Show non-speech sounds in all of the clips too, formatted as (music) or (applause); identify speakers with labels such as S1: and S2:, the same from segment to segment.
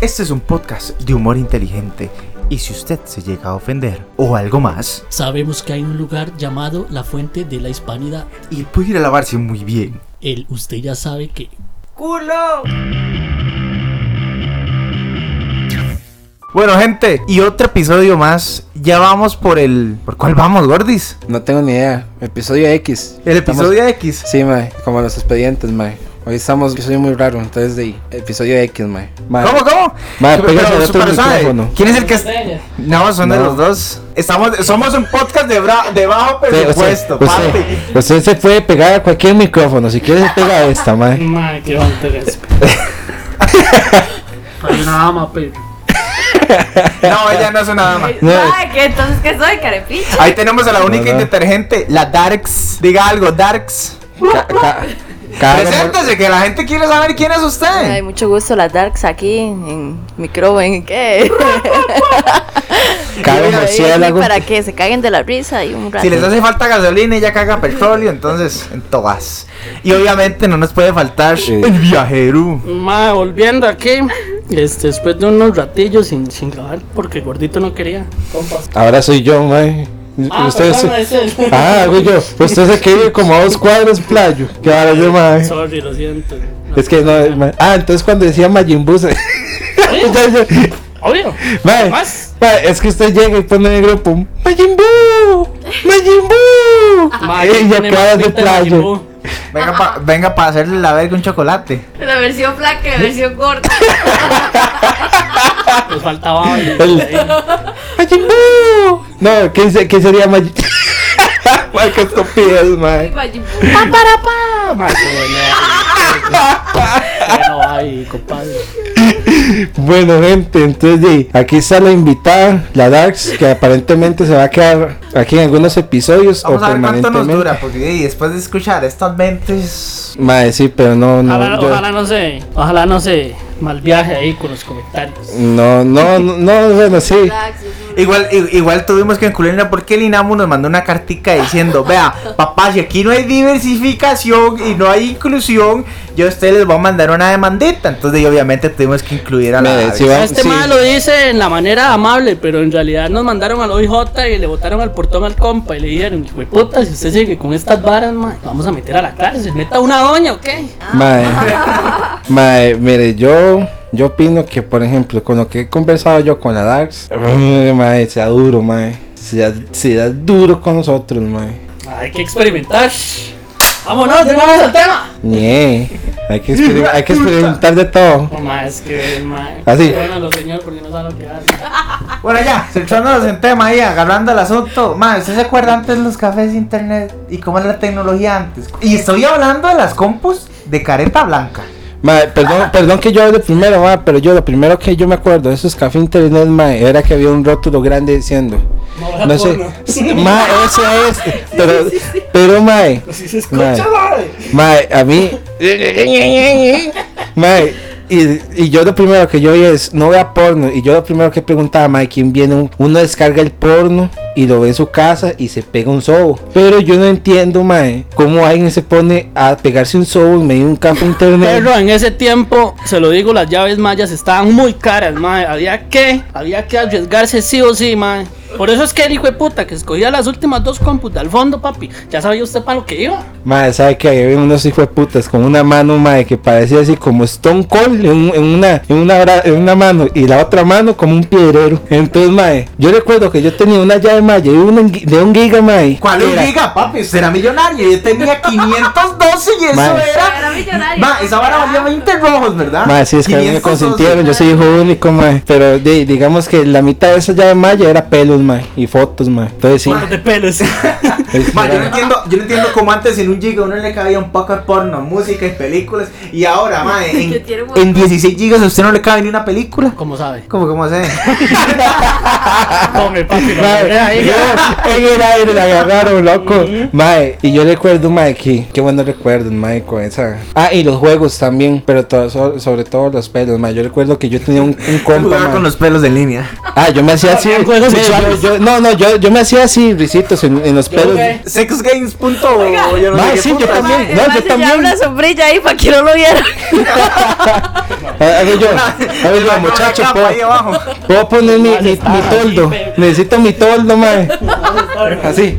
S1: Este es un podcast de humor inteligente y si usted se llega a ofender o algo más,
S2: Sabemos que hay un lugar llamado la Fuente de la Hispanidad.
S1: y puede ir a lavarse muy bien.
S2: El usted ya sabe que.
S1: Bueno, gente, y otro episodio más. Ya vamos por el. ¿Por cuál vamos, Gordis?
S3: No tengo ni idea. Episodio X.
S1: El
S3: Estamos-
S1: episodio X.
S3: Sí, mae. Como los expedientes, mae. Hoy estamos. Episodio muy raro. Entonces, de episodio X, mae. Mae.
S1: ¿Cómo, cómo?
S3: Mae,
S1: Pero-
S3: pégase
S1: pero,
S3: al otro micrófono.
S1: ¿Quién es el que es- No, son de los dos. Estamos, somos un podcast de, bra- de bajo
S3: Usted,
S1: presupuesto,
S3: usted-
S1: papi.
S3: usted- usted se puede pegar a cualquier micrófono. Si quiere, se pega a esta, mae. (laughs)
S2: Madre, qué falta de respeto. Hay una ama, pero.
S1: No, ella no es una dama.
S3: No.
S4: Ay, ¿qué? Entonces, ¿qué soy? Carepicha.
S1: Ahí tenemos a la única
S3: No, no.
S1: indetergente, la Darks. Diga algo, Darks.
S3: Ca- ca- cada
S1: Preséntese, que la gente quiere saber quién es
S4: Ay,
S1: usted.
S4: mucho gusto, las Darks aquí en micro, ¿en qué? (laughs) vine
S3: murciélago.
S4: Para que se caguen de la risa y un rato.
S1: Si les hace falta gasolina, ella caga petróleo, entonces en todas. Y obviamente no nos puede faltar
S3: Sí.
S1: el viajero.
S2: Madre, volviendo aquí. Este, después de unos ratillos sin, sin grabar, porque gordito no quería. Compas.
S3: Ahora soy yo, mae.
S2: Ah,
S3: Usted
S2: perdón,
S3: se-
S2: es él.
S3: Ah, (laughs) güey, yo. Usted se quiere como a dos cuadros playo. Que ahora yo.
S2: Sorry, lo siento.
S3: Es que no. Ah, entonces cuando decía Majin Buu, se- (laughs)
S2: Obvio. Más.
S3: mae, es que usted llega y pone en el grupo Majin Buu, Majin Buu.
S2: Madre,
S3: Y cara
S2: más
S3: de playo.
S1: Venga para venga pa hacerle la verga un chocolate.
S4: La versión flaca y la versión corta. (laughs)
S2: Nos faltaba. (laughs)
S3: El- Majin Buu. No, ¿qué, qué sería Majin? (laughs) Mae, qué estupidez, mae.
S2: Madre, qué bueno. Bueno, ay, compadre.
S3: Bueno, gente, entonces di, aquí está la invitada, la Darks, que aparentemente se va a quedar aquí en algunos episodios
S1: Vamos
S3: o
S1: a ver cuánto nos dura, porque después de escuchar estas mentes.
S3: Mae, sí, pero no, no.
S2: Ojalá,
S3: yo-
S2: ojalá no se. Ojalá no se mal viaje ahí con los comentarios.
S3: No, no, (laughs) no, no, bueno, sí.
S1: Igual, i- igual tuvimos que incluirla porque el INAMU nos mandó una cartica diciendo, vea, papá, si aquí no hay diversificación y no hay inclusión, yo a ustedes les voy a mandar una demandita. Entonces, y obviamente tuvimos que incluir a la
S3: si va-
S2: Este
S3: sí.
S2: mal lo dice en la manera amable, pero en realidad nos mandaron al OIJ y le botaron al portón al compa y le dijeron, hijo de puta, si usted sigue con estas varas, ma, vamos a meter a la cárcel, meta una doña, ¿ok?
S3: Mae, (laughs) mae, mire, yo, yo opino que, por ejemplo, con lo que he conversado yo con la Darks, eh, (laughs) mae, sea duro, mae. Sea, sea duro con nosotros, mae.
S2: Hay que experimentar. Vámonos, de vez al tema.
S3: Nie, hay que, hay que experimentar de todo.
S2: No más que, ma.
S3: Así.
S2: Bueno, los señores, porque no saben lo que hacen.
S1: Bueno, ya, centrándonos en tema ahí, agarrando el asunto. Man, ¿usted se acuerda antes de los cafés de internet y cómo era la tecnología antes? Y estoy hablando de las compus de careta blanca.
S3: Mae, perdón, perdón que yo hable primero, mae, pero yo lo primero que yo me acuerdo de esos cafés internet, mae, era que había un rótulo grande diciendo.
S2: No,
S3: No sé, (laughs) mae, eso es, pero, pero mae,
S2: Así se
S3: mae,
S2: escucha, madre.
S3: mae, a mí, (laughs) (laughs) mae, y, yo lo primero que yo oí es, no vea porno, y yo lo primero que preguntaba, mae, ¿quién viene? Un- Uno descarga el porno y lo ve en su casa y se pega un sobo, pero yo no entiendo, mae, cómo alguien se pone a pegarse un sobo en medio de un campo internet.
S2: Pero en ese tiempo, se lo digo, las llaves mayas estaban muy caras, mae. Había que, había que arriesgarse sí o sí, mae. Por eso es que el hijo de puta que escogía las últimas dos compus al fondo, papi, ya sabía usted para lo que iba.
S3: Madre, ¿sabe que había unos hijos de putas con una mano, madre, que parecía así como Stone Cold en, un- en una, en, una, en una mano y la otra mano como un piedrero? Entonces, madre, yo recuerdo que yo tenía una llave maya de, gi- de un giga, madre.
S1: ¿Cuál un
S3: Era-
S1: giga, papi? Usted era millonario. Yo tenía 512 y eso era.
S4: Era millonario.
S1: Ma, esa vara valía 20 rojos, ¿verdad?
S3: Madre, sí, es que a mí me
S1: 512.
S3: consintieron, yo soy hijo único, madre. Pero di- digamos que la mitad de esa llave maya era pelos, madre, y fotos, madre. Entonces, sí.
S2: Fotos de pelos. (laughs)
S1: Ma, yo no entiendo, yo no entiendo cómo antes en un giga uno le cabía un poco de porno, música y películas. Y ahora, ma, (laughs) en, en 16 gigas a usted no le cabe ni una película.
S2: ¿Cómo sabe?
S1: ¿Cómo, cómo?
S2: Come, papi,
S3: yo (laughs) en el aire la agarraron, loco. Mae, y yo recuerdo, mae, que qué buenos recuerdos, mae, con esa. Ah, y los juegos también, pero todo, so- sobre todo los pelos, mae. Yo recuerdo que yo tenía un, un compa,
S1: con los pelos en línea.
S3: Ah, yo me hacía así.
S2: Juegos sexuales.
S3: Yo, no, no, yo, yo me hacía así, risitos en, en los pelos.
S1: Sexgames. punto, yo no
S3: Ma, sí, yo también.
S4: Mae,
S3: No, yo también.
S4: una sombrilla ahí para que no lo viera. (laughs)
S3: A ver yo, (laughs) a ver yo, muchacho, puedo, poner mi, mi, mi toldo. Necesito mi toldo, mae. (laughs) Así.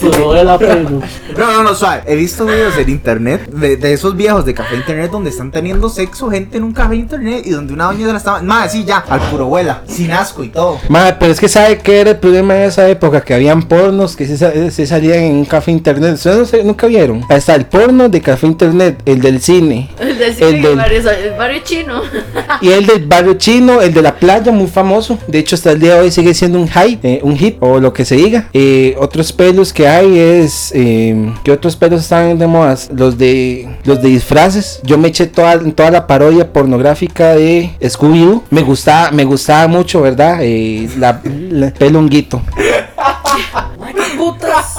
S2: Sudó de la pelo.
S1: No, no, no, suave. He visto videos en internet de, de esos viejos de café internet donde están teniendo sexo gente en un café internet y donde una doña se la estaba. Más así ya, al puro vuela, sin asco y todo.
S3: Mae, pero es que sabe que era el problema en esa época, que habían pornos que se, se salían en un café internet. ¿Ustedes no se- nunca vieron? Ahí está el porno de café internet, el del cine.
S4: El del
S3: El
S4: cine,
S3: del-
S4: el barrio, el barrio chino. (laughs)
S3: Y el del barrio chino, el de la playa, muy famoso. De hecho, hasta el día de hoy sigue siendo un hype, eh, un hit o lo que se diga. Eh, otros pelos que hay es. Eh, ¿Qué otros pelos están de moda? Los de los de disfraces. Yo me eché toda, toda la parodia pornográfica de Scooby-Doo. Me gustaba, me gustaba mucho, ¿verdad? Eh, la, la-. (laughs)
S2: Putas.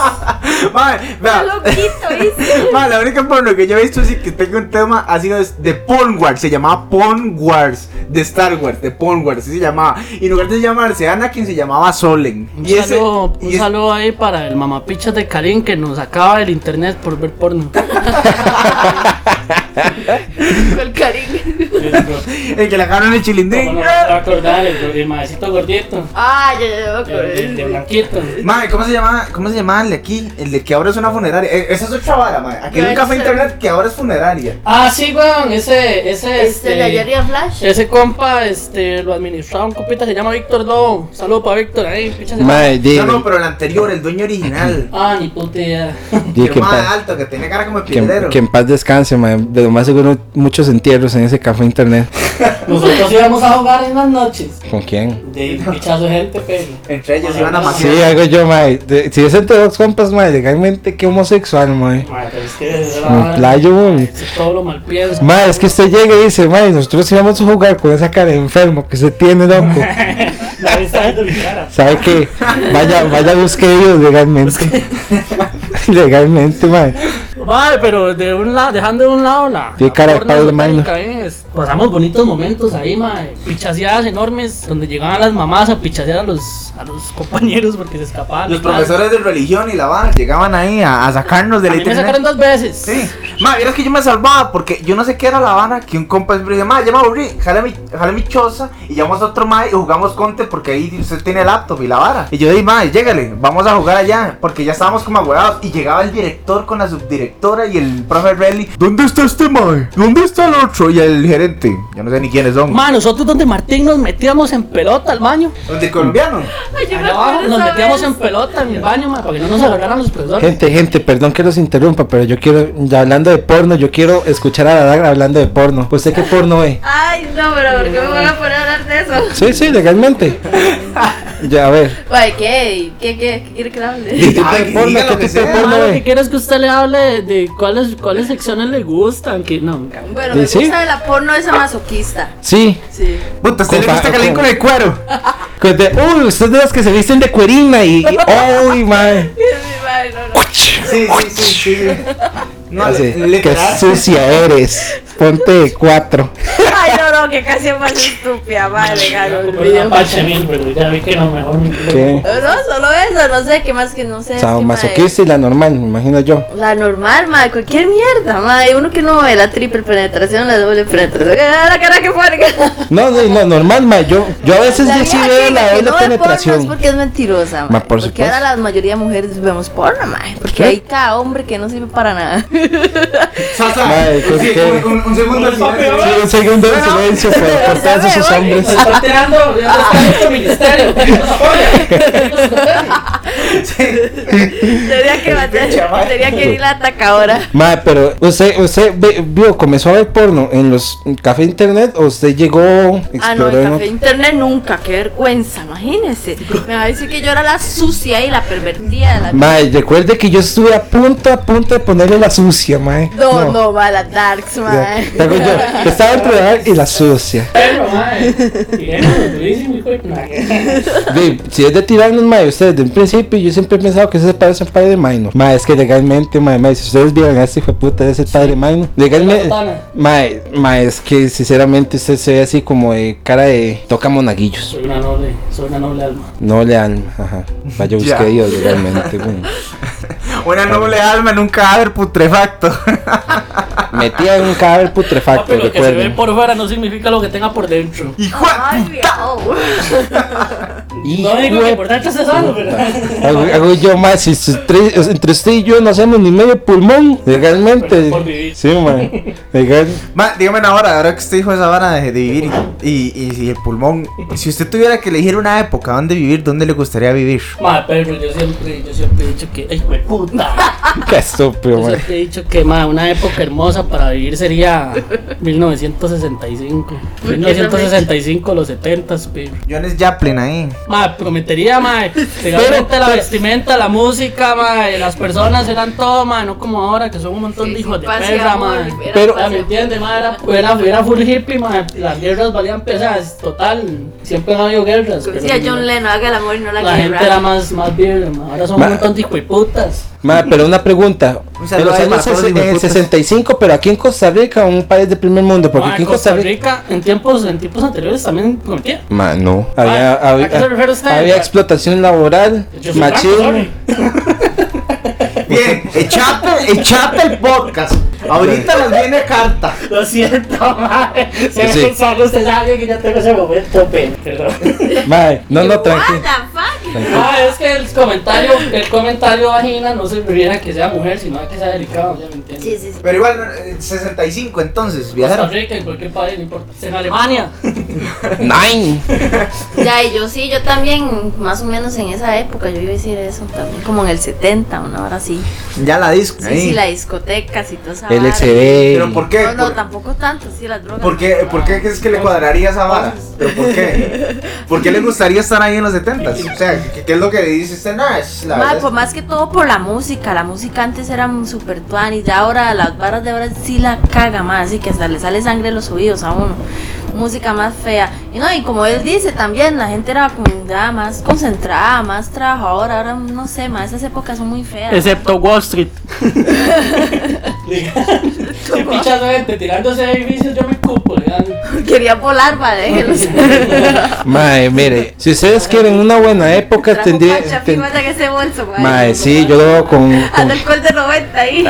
S1: Madre, vea.
S4: Loquito, ¿viste? (laughs)
S1: Madre, la única porno que yo he visto así que tengo un tema ha sido de Porn Wars. Se llamaba Porn Wars de Star Wars, de Porn Wars, así se llamaba. Y en lugar de llamarse Anakin, se llamaba Solen.
S2: Un,
S1: Y ese.
S2: saludo, un
S1: y
S2: saludo ahí para el mamapichas de Karim que nos acaba del internet por ver porno. (laughs)
S4: El cariño. (laughs)
S1: el que le agarraron el chilindrín.
S2: ¿Cómo no acordar? El, el maecito gordito.
S4: Ah, ya, ya, ya,
S2: El, el de blanquito.
S1: Madre, ¿cómo se llama? ¿Cómo se llama el de aquí? El que ahora es una funeraria. Eh, esa es otra vara, madre. Aquí hay un café internet que ahora es funeraria.
S2: Ah, sí, weón, ese, ese,
S4: Este de ayer y a Flash.
S2: Ese compa, este, lo administraba un compita, se llama Víctor Lobo. Saludo para Víctor ahí, pichas
S1: No, no, pero el anterior, el dueño original.
S2: Ah, ni puta idea. (laughs)
S1: Que más alto, que tiene cara como de
S3: que que en paz descanse, mae. De lo más seguro, muchos entierros en ese café internet. (laughs)
S2: Nosotros íbamos a jugar en las noches.
S3: ¿Con quién?
S2: De pichazo de gente, pero.
S1: Entre ellos iban a
S3: Sí,
S1: maciar.
S3: hago yo, mae. Si es entre dos compas, mae, legalmente que homosexual, mae.
S2: Pero es que
S3: Me playo, mae.
S2: todo lo mal piensa.
S3: Mae, es que usted llega y dice, mae, nosotros íbamos a jugar con esa cara de enfermo que se tiene, loco. (laughs)
S2: Nadie está viendo mi cara.
S3: ¿Sabe qué? Vaya, vaya, busque ellos legalmente. (laughs) (laughs) legalmente, mae.
S2: Vale, pero de un lado, dejando de un lado la.
S3: Cara de Pablo
S2: es- Pasamos bonitos momentos ahí, mae. Pichaseadas enormes donde llegaban las mamás a pichasear a los, a los compañeros porque se escapaban.
S1: Los profesores de religión y la vara llegaban ahí a, a sacarnos de
S2: A
S1: la
S2: mí me
S1: internet.
S2: sacaron dos veces.
S1: Sí, ma, vieras que yo me salvaba porque yo no sé qué era la vara que un compa siempre dice, ma, ya me aburrí, jale mi, jale mi choza y llamamos a otro ma y jugamos Conte porque ahí usted tiene laptop y la vara. Y yo dije, ma, llégale, vamos a jugar allá porque ya estábamos como agüeados y llegaba el director con la subdirectora y el profe Relly, ¿dónde está este ma? ¿Dónde está el otro? Y el gerente, yo no sé ni quiénes son.
S2: Ma, nosotros donde Martín nos metíamos en pelota al baño.
S1: ¿Dónde el colombiano?
S4: Ay,
S2: Allá
S4: acuerdo
S2: nos metíamos en pelota en el baño, ma, para que no nos agarraran los profesores.
S3: Gente, gente, perdón que los interrumpa, pero yo quiero, ya hablando de porno, yo quiero escuchar a la Dagra hablando de porno. ¿Usted qué porno ve?
S4: Ay, no, pero ¿por qué me van a poner a hablar de eso?
S3: Sí, sí, legalmente. (laughs) Ya, a ver.
S4: Guay, ¿qué? ¿Qué, qué? ¿Qué quiere que le hable?
S3: ¿Qué tipo de porno? ¿Qué tipo de porno
S2: lo que quiero es que usted le hable de, de cuáles, cuáles secciones le gustan, que no.
S4: Bueno, me
S3: ¿Sí?
S4: gusta de la porno esa masoquista.
S3: Sí.
S4: Sí.
S1: Puta, ¿usted le gusta que le den con el cuero?
S3: Con de- Uy, ustedes de los que se visten de cuerina y. ¡Uy, mae!
S4: Ay, no, no.
S1: Sí, sí, sí, sí. No,
S3: Así, qué sucia eres. Ponte de cuatro.
S4: Ay, no, no, que casi es más estúpida, madre, gano el video.
S2: una pache mil, pero ya vi que no mejor.
S3: ¿Qué?
S4: No, no, solo eso, no sé qué más que no sé. es que,
S3: Sadomasoquista y la normal, me imagino yo.
S4: La normal, madre, cualquier mierda, madre. Uno que no ve la triple penetración, la doble penetración. ¡Ah, la cara que pone!
S3: No, no, no, normal, ma. Yo, yo a veces
S4: La
S3: sí veo la doble
S4: no ve porno es
S3: penetración.
S4: porque es mentirosa,
S3: Ma,
S4: mae.
S3: por
S4: porque
S3: supuesto.
S4: ahora la mayoría de mujeres vemos porno, mae. Porque
S3: ¿Qué?
S4: hay cada hombre que no sirve para nada. (laughs)
S1: Salsa.
S3: Madre, ¿con
S1: Sí,
S3: qué?
S1: un, un- un segundo de silencio.
S3: Sí, un segundo de silencio por, por todos esos hombres.
S2: Se está (laughs) este ministerio.
S4: Tenía que matar, tenía que ir la atacadora.
S3: Ma, pero usted, vio, comenzó a ver porno en los café internet o usted llegó,
S4: Ah, no, en café internet nunca, qué vergüenza, imagínese. Me va a decir que yo era la sucia y la pervertida. La...
S3: Ma, recuerde que yo estuve a punto, a punto de ponerle la sucia, ma.
S4: No, no, va la darks, mae.
S3: hago yo. Estaba entre la y la sucia.
S2: Pero, mae. De
S3: si es de tirarnos, mae, ustedes de un principio yo siempre he pensado que ese padre es el padre de Minor. Mae, es que legalmente, mae, mae, si ustedes vieran a este hijo de puta, es el padre de Minor. Legalmente, mae, mae, es que sinceramente usted se ve así como de cara de toca monaguillos.
S2: Soy una noble, soy una noble alma.
S3: No le alma, ajá. Vaya busque
S1: Ya.
S3: a Dios legalmente, (laughs) güey.
S1: Una noble alma en un cadáver putrefacto. (laughs)
S3: Metida en un cadáver
S2: Papi,
S3: putrefacto,
S2: lo que se ve por fuera no significa lo que tenga por dentro.
S1: Hijo de
S4: Ay,
S1: puta. (laughs)
S4: viejo.
S2: No digo que por dentro esté sano, pero.
S3: Hago, hago yo más, si su- tre- entre usted y yo no hacemos ni medio pulmón, legalmente.
S2: Pero por vivir.
S3: Sí, mae. Legal.
S1: Ma, dígame ahora, ahora que usted dijo esa vara de, de vivir y, y, y si el pulmón, si usted tuviera que elegir una época donde vivir, ¿dónde le gustaría vivir?
S2: Madre, pero yo siempre, yo siempre he dicho que. ¡Ay, güey, puta! (laughs)
S3: Qué estúpido,
S2: Yo
S3: mae.
S2: siempre he dicho que madre, una época hermosa para vivir sería 1965. 1965, los 70, pero.
S1: Jones Joplin ahí.
S2: Madre, prometería, madre. Legalmente la vestimenta, la música, madre. Las personas eran todo, madre. No como ahora que son un montón de hijos de perra,
S4: era
S3: Pero-
S2: ¿Me entiendes, madre? Era, era, era full hippie, madre. Las guerras valían pesadas. Total, siempre han habido guerras.
S4: Decía John Lennon, haga el amor y no la,
S2: La
S4: guerra.
S2: gente era más, más libre, madre. Ahora son
S3: Ma-
S2: un montón de hijueputas.
S3: Mae, pero una pregunta.
S1: Un
S3: En los años en el
S1: hijueputas.
S3: 65, pero aquí en Costa Rica, un país del primer mundo, porque
S2: Ma,
S3: aquí en
S2: Costa
S3: Costa Rica.
S2: Rica, en tiempos, en tiempos anteriores también prometía.
S3: Ma, no. Había,
S2: ¿a
S3: había,
S2: qué se refiere usted?
S3: había explotación laboral, machismo. (laughs)
S1: Bien, echate, echate el podcast. Ahorita nos viene carta.
S2: Lo siento, madre. Se
S3: Sí.
S2: me sabe que ya tengo ese momento, pe- perdón.
S3: Mae, no, no, tranquilo.
S2: Ah, es que el comentario, el comentario vagina no se refiere a que sea mujer, sino a que sea delicado, ya me entiendes.
S4: Sí, sí, sí.
S1: Pero igual, eh, 65 entonces,
S2: Costa
S1: viajaron.
S2: Rica, en cualquier país, no importa. En Alemania. (laughs)
S3: Nine. (laughs)
S4: Ya, y yo sí, yo también, más o menos en esa época, yo iba a decir eso también, como en el 70, una hora sí.
S1: Ya la disco.
S4: Sí,
S1: ahí.
S4: sí, la discoteca y toda esa vara.
S3: LCD.
S1: Pero ¿por qué?
S4: No, no,
S1: ¿Por-
S4: tampoco tanto, sí, las drogas.
S1: ¿Por qué, ¿Por qué es que le cuadraría esa vara? ¿Pero por qué? ¿Por qué le gustaría estar ahí en los 70? O sea, ¿qué, qué es lo que dice usted? No, es la
S4: pues más que todo por la música. La música antes era super tuanis. Ya ahora las barras de ahora sí la caga más. Así que hasta le sale sangre de los oídos a uno. Música más fea. Y no, y como él dice también, la gente era como ya más concentrada, más trabajadora. Ahora no sé, más esas épocas son muy feas.
S2: Excepto Wall Street. (laughs) Si pichas gente tirándose edificios, yo me cupo. (laughs)
S4: Quería volar, déjenlos. (laughs)
S3: Mae, mire, si ustedes quieren una buena época, tendría. ten-
S4: ese bolso, ma.
S3: Mae, sí, yo lo veo con. con-
S4: Anda alcohol de 90 ahí.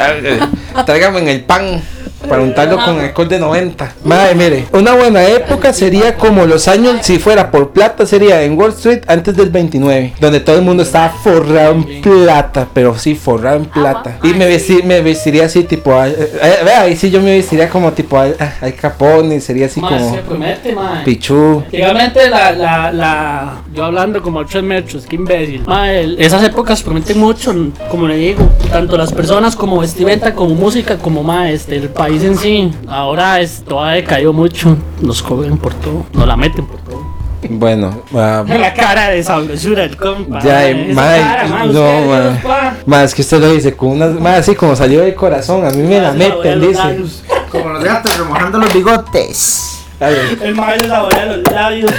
S3: Tráigame en el pan para untarlo con alcohol de 90. Mae, mire, una buena época sería como los años, si fuera por plata, sería en Wall Street antes del 29, donde todo el mundo estaba forrado en plata, pero sí, forrado en plata. Y me, vesti- me vestiría así, tipo, eh, eh, vea, ahí sí yo me vestiría como tipo al, al Capone, sería así como
S2: se promete, mae.
S3: Pichu.
S2: Antigamente la, la, la, yo hablando como a tres metros, qué imbécil. El- esas épocas prometen mucho, como le digo, tanto las personas como vestimenta, como música, como más este, el país en sí. Ahora es, todo ha decaído mucho, nos cobran por todo, nos la meten por todo.
S3: Bueno, ah, (laughs)
S2: La cara de sabrosura del compa.
S3: Ya,
S2: esa
S3: mae,
S2: cara, mae,
S3: no, más que usted lo dice con unas, más así como salió del corazón, a mí me la meten, dice.
S2: labios.
S1: Como los gatos remojando los bigotes.
S2: El mae le saborea los labios.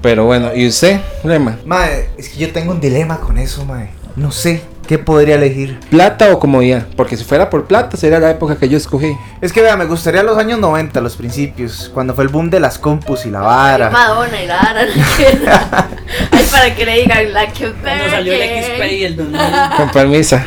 S3: Pero bueno, ¿y usted, Lema?
S1: Mae, es que yo tengo un dilema con eso, mae. No sé qué podría elegir.
S3: ¿Plata o comodidad? Porque si fuera por plata sería la época que yo escogí.
S1: Es que vea, me gustaría los años 90, los principios, cuando fue el boom de las compus y la vara.
S4: Madonna y la Ara. (laughs) Ay, para que le digan la que
S2: Cuando salió el XP y el 2000.
S3: Con permisa.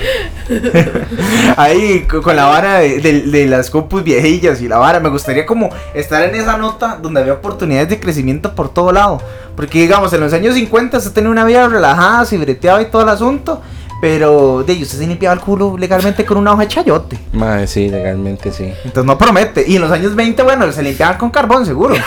S3: (laughs)
S1: Ahí co- con la vara de, de- de las compus viejillas y la vara, me gustaría como estar en esa nota donde había oportunidades de crecimiento por todo lado. Porque digamos, en los años 50 se tenía una vida relajada, se breteaba y todo el asunto. Pero de usted se limpiaba el culo legalmente con una hoja de chayote.
S3: Madre, sí, legalmente sí.
S1: Entonces no promete. Y en los años 20, bueno, se limpiaban con carbón, seguro. (laughs)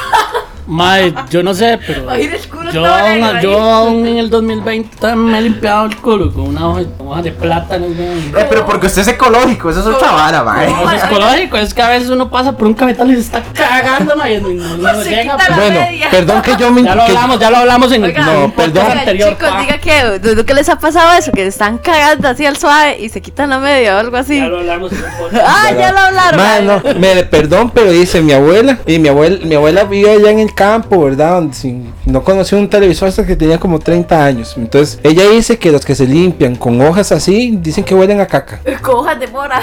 S2: Mae, yo no sé, pero.
S4: Oír el culo
S2: Yo
S4: todo
S2: aún, yo aún en el 2020 también me he limpiado el culo con una hoja, hoja de plátano.
S1: Eh, pero porque usted es ecológico, eso es otra vara, mae.
S2: No es ecológico, es que a veces uno pasa por un cafetal y se está cagando, mae, y no, no- no
S4: Se
S2: llega.
S4: quita la
S3: Bueno,
S4: media.
S3: perdón que yo me...
S2: Ya lo hablamos, ya lo hablamos en el
S4: Oiga,
S3: no, perdón.
S2: anterior.
S4: chicos,
S2: pa.
S4: diga que ¿desde que les ha pasado eso? Que están cagando así al suave y se quitan la media o algo así.
S2: Ya lo hablamos. (laughs)
S4: Ah, ya lo hablaron.
S3: Madre, no, me, perdón, pero dice mi abuela, y mi abuela, mi abuela vive allá en el campo, ¿verdad? Donde si- no conoció un televisor hasta que tenía como 30 años. Entonces, ella dice que los que se limpian con hojas así, dicen que huelen a caca. (laughs)
S4: Con hojas de mora.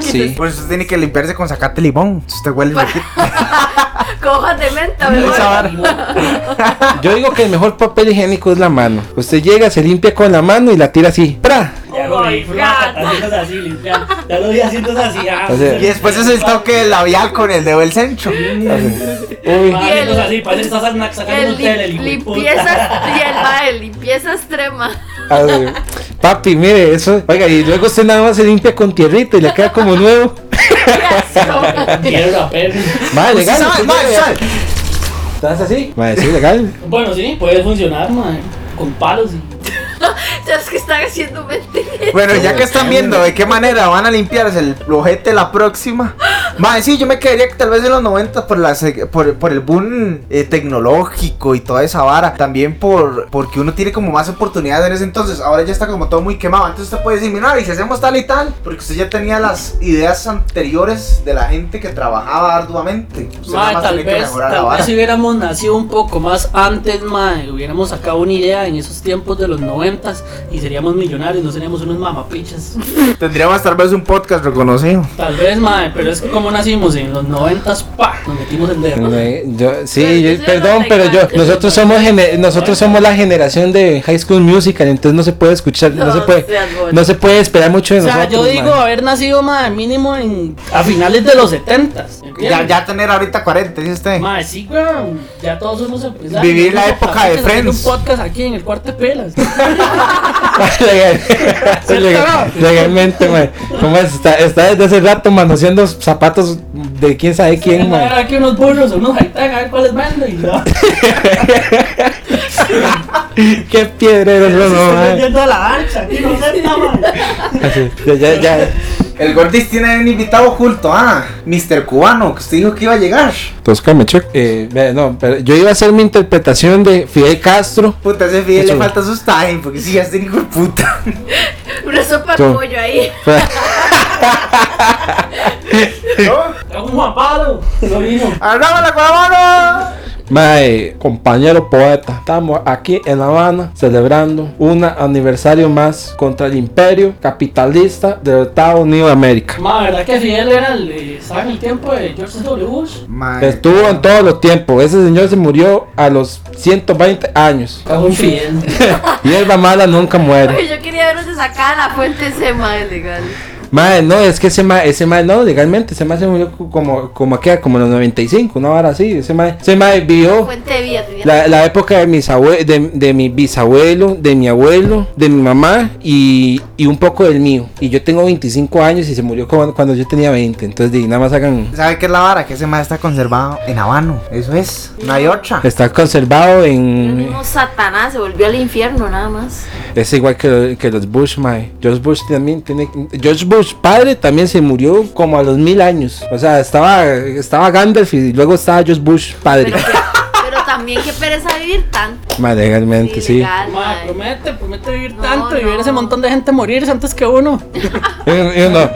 S3: Sí. (laughs)
S1: Por eso usted tiene que limpiarse con sacate limón. Usted huele. (laughs)
S4: Con hojas de menta,
S1: vara.
S3: Yo digo que el mejor papel higiénico es la mano. Usted llega, se limpia con la mano y la tira así. ¡Pra!
S2: Haciendo así, limpiando. Ya lo vi haciendo así. ah.
S3: O sea,
S1: Y después es el toque del labial con el dedo del centro.
S3: Uy.
S2: Ah,
S4: Y el-
S2: haciendo así, parece que estás sacando un tele,
S4: limpieza, y el va, limpieza extrema.
S3: Ver, Papi, mire, eso. Oiga, y luego usted nada más se limpia con tierrita y le queda como nuevo.
S2: La perra.
S3: Madre, legal. ¿Estás así? Madre, sí, legal.
S2: Bueno, sí, puede funcionar, man. Con palos y.
S4: Ya es (laughs) que están haciendo mentiras.
S1: Bueno, ya que están viendo de qué manera van a limpiarse el ojete la próxima. Mae, sí, yo me quedaría que tal vez en los 90 por, la, por, por el boom eh, tecnológico y toda esa vara. También por porque uno tiene como más oportunidades en ese entonces. Ahora ya está como todo muy quemado. Entonces usted puede decir, mira, y si hacemos tal y tal. Porque usted ya tenía las ideas anteriores de la gente que trabajaba arduamente. Usted nada más
S2: tal
S1: que
S2: vez, tal vez si hubiéramos nacido un poco más antes, mae, hubiéramos sacado una idea en esos tiempos de los noventas y seríamos millonarios, no seríamos unos mamapichas. (laughs)
S1: Tendríamos tal vez un podcast reconocido.
S2: Tal vez, mae, pero es que como nacimos en los noventas, pa, nos metimos el dedo.
S3: No, yo, sí,
S4: Pero
S3: yo- perdón, pero yo, nosotros somos gene- nosotros somos la generación de High School Musical, entonces no se puede escuchar, no,
S4: No
S3: se puede, no se puede esperar mucho de
S2: O sea,
S3: nosotros.
S2: yo digo
S3: man.
S2: haber nacido, mae, mínimo en, a finales de los setentas.
S1: Ya, ya tener ahorita 40, dice usted.
S2: Mae, sí, weón. Ya todos somos empresarios.
S1: Vivir la época de Friends.
S2: un podcast aquí en el cuarto de pelas. (laughs) (laughs)
S3: Legal- legal- legalmente, man. ¿Cómo es? Está, está desde hace rato manoseando zapatos de quién sabe quién,
S2: Van a
S3: man.
S2: ver aquí unos burros o unos high-tech, a ver cuáles vendo. Y ya. (laughs)
S3: Qué piedreros son,
S2: Estoy
S3: man.
S2: vendiendo a la archa. Aquí no sé nada.
S3: Así, ya, ya, ya.
S1: El Gordis tiene un invitado oculto, ah, Mr. Cubano, que usted dijo que iba a llegar.
S3: Entonces, calme, check. Eh, no, pero yo iba a hacer mi interpretación de Fidel Castro.
S1: Puta, ese Fidel
S3: Eso.
S1: le falta sus time, porque si ya es hijo de puta. (laughs)
S4: Una sopa de pollo ahí. (laughs)
S2: Es un Juan Pablo. Lo vino.
S1: ¡Hablámosla, Cubano!
S3: Mae, compañero poeta, estamos aquí en La Habana celebrando un aniversario más contra el imperio capitalista del Estados Unidos de América.
S2: Ma, ¿verdad que Fidel era el, eh, estaba en el tiempo de George W. Bush?
S1: Mae,
S3: Estuvo en todos los tiempos. Ese señor se murió a los 120 años.
S2: Cago en Fidel. (laughs)
S3: Y el mala nunca muere.
S4: Oye, yo quería ver dónde sacaban la fuente ese mae legal.
S3: Mae, no, es que ese mae, ese mae, no, legalmente, ese mae se murió como, como aquí, como en los 95, una hora así. Ese mae, ese mae vivió la, la época de mis abue de, de mi bisabuelo, de mi abuelo, de mi mamá y, y un poco del mío. Y yo tengo 25 años y se murió cuando, cuando yo tenía 20. Entonces, nada más hagan.
S1: ¿Sabe qué es la vara? Que ese mae está conservado en Habano. Eso es. No hay otra.
S3: Está conservado
S4: El
S3: en.
S4: mismo Satanás se volvió al infierno nada más.
S3: Es igual que, que los Bush, mae. George Bush también tiene. George Bush padre también se murió como a los mil años. O sea, estaba, estaba Gandalf y luego estaba George Bush padre.
S4: Pero también qué pereza vivir tanto.
S3: Mae, legalmente, sí.
S4: legal,
S2: Ma,
S4: mae.
S2: promete, promete vivir
S4: No,
S2: tanto y ver ese montón de gente morirse antes que uno.
S3: Y uno,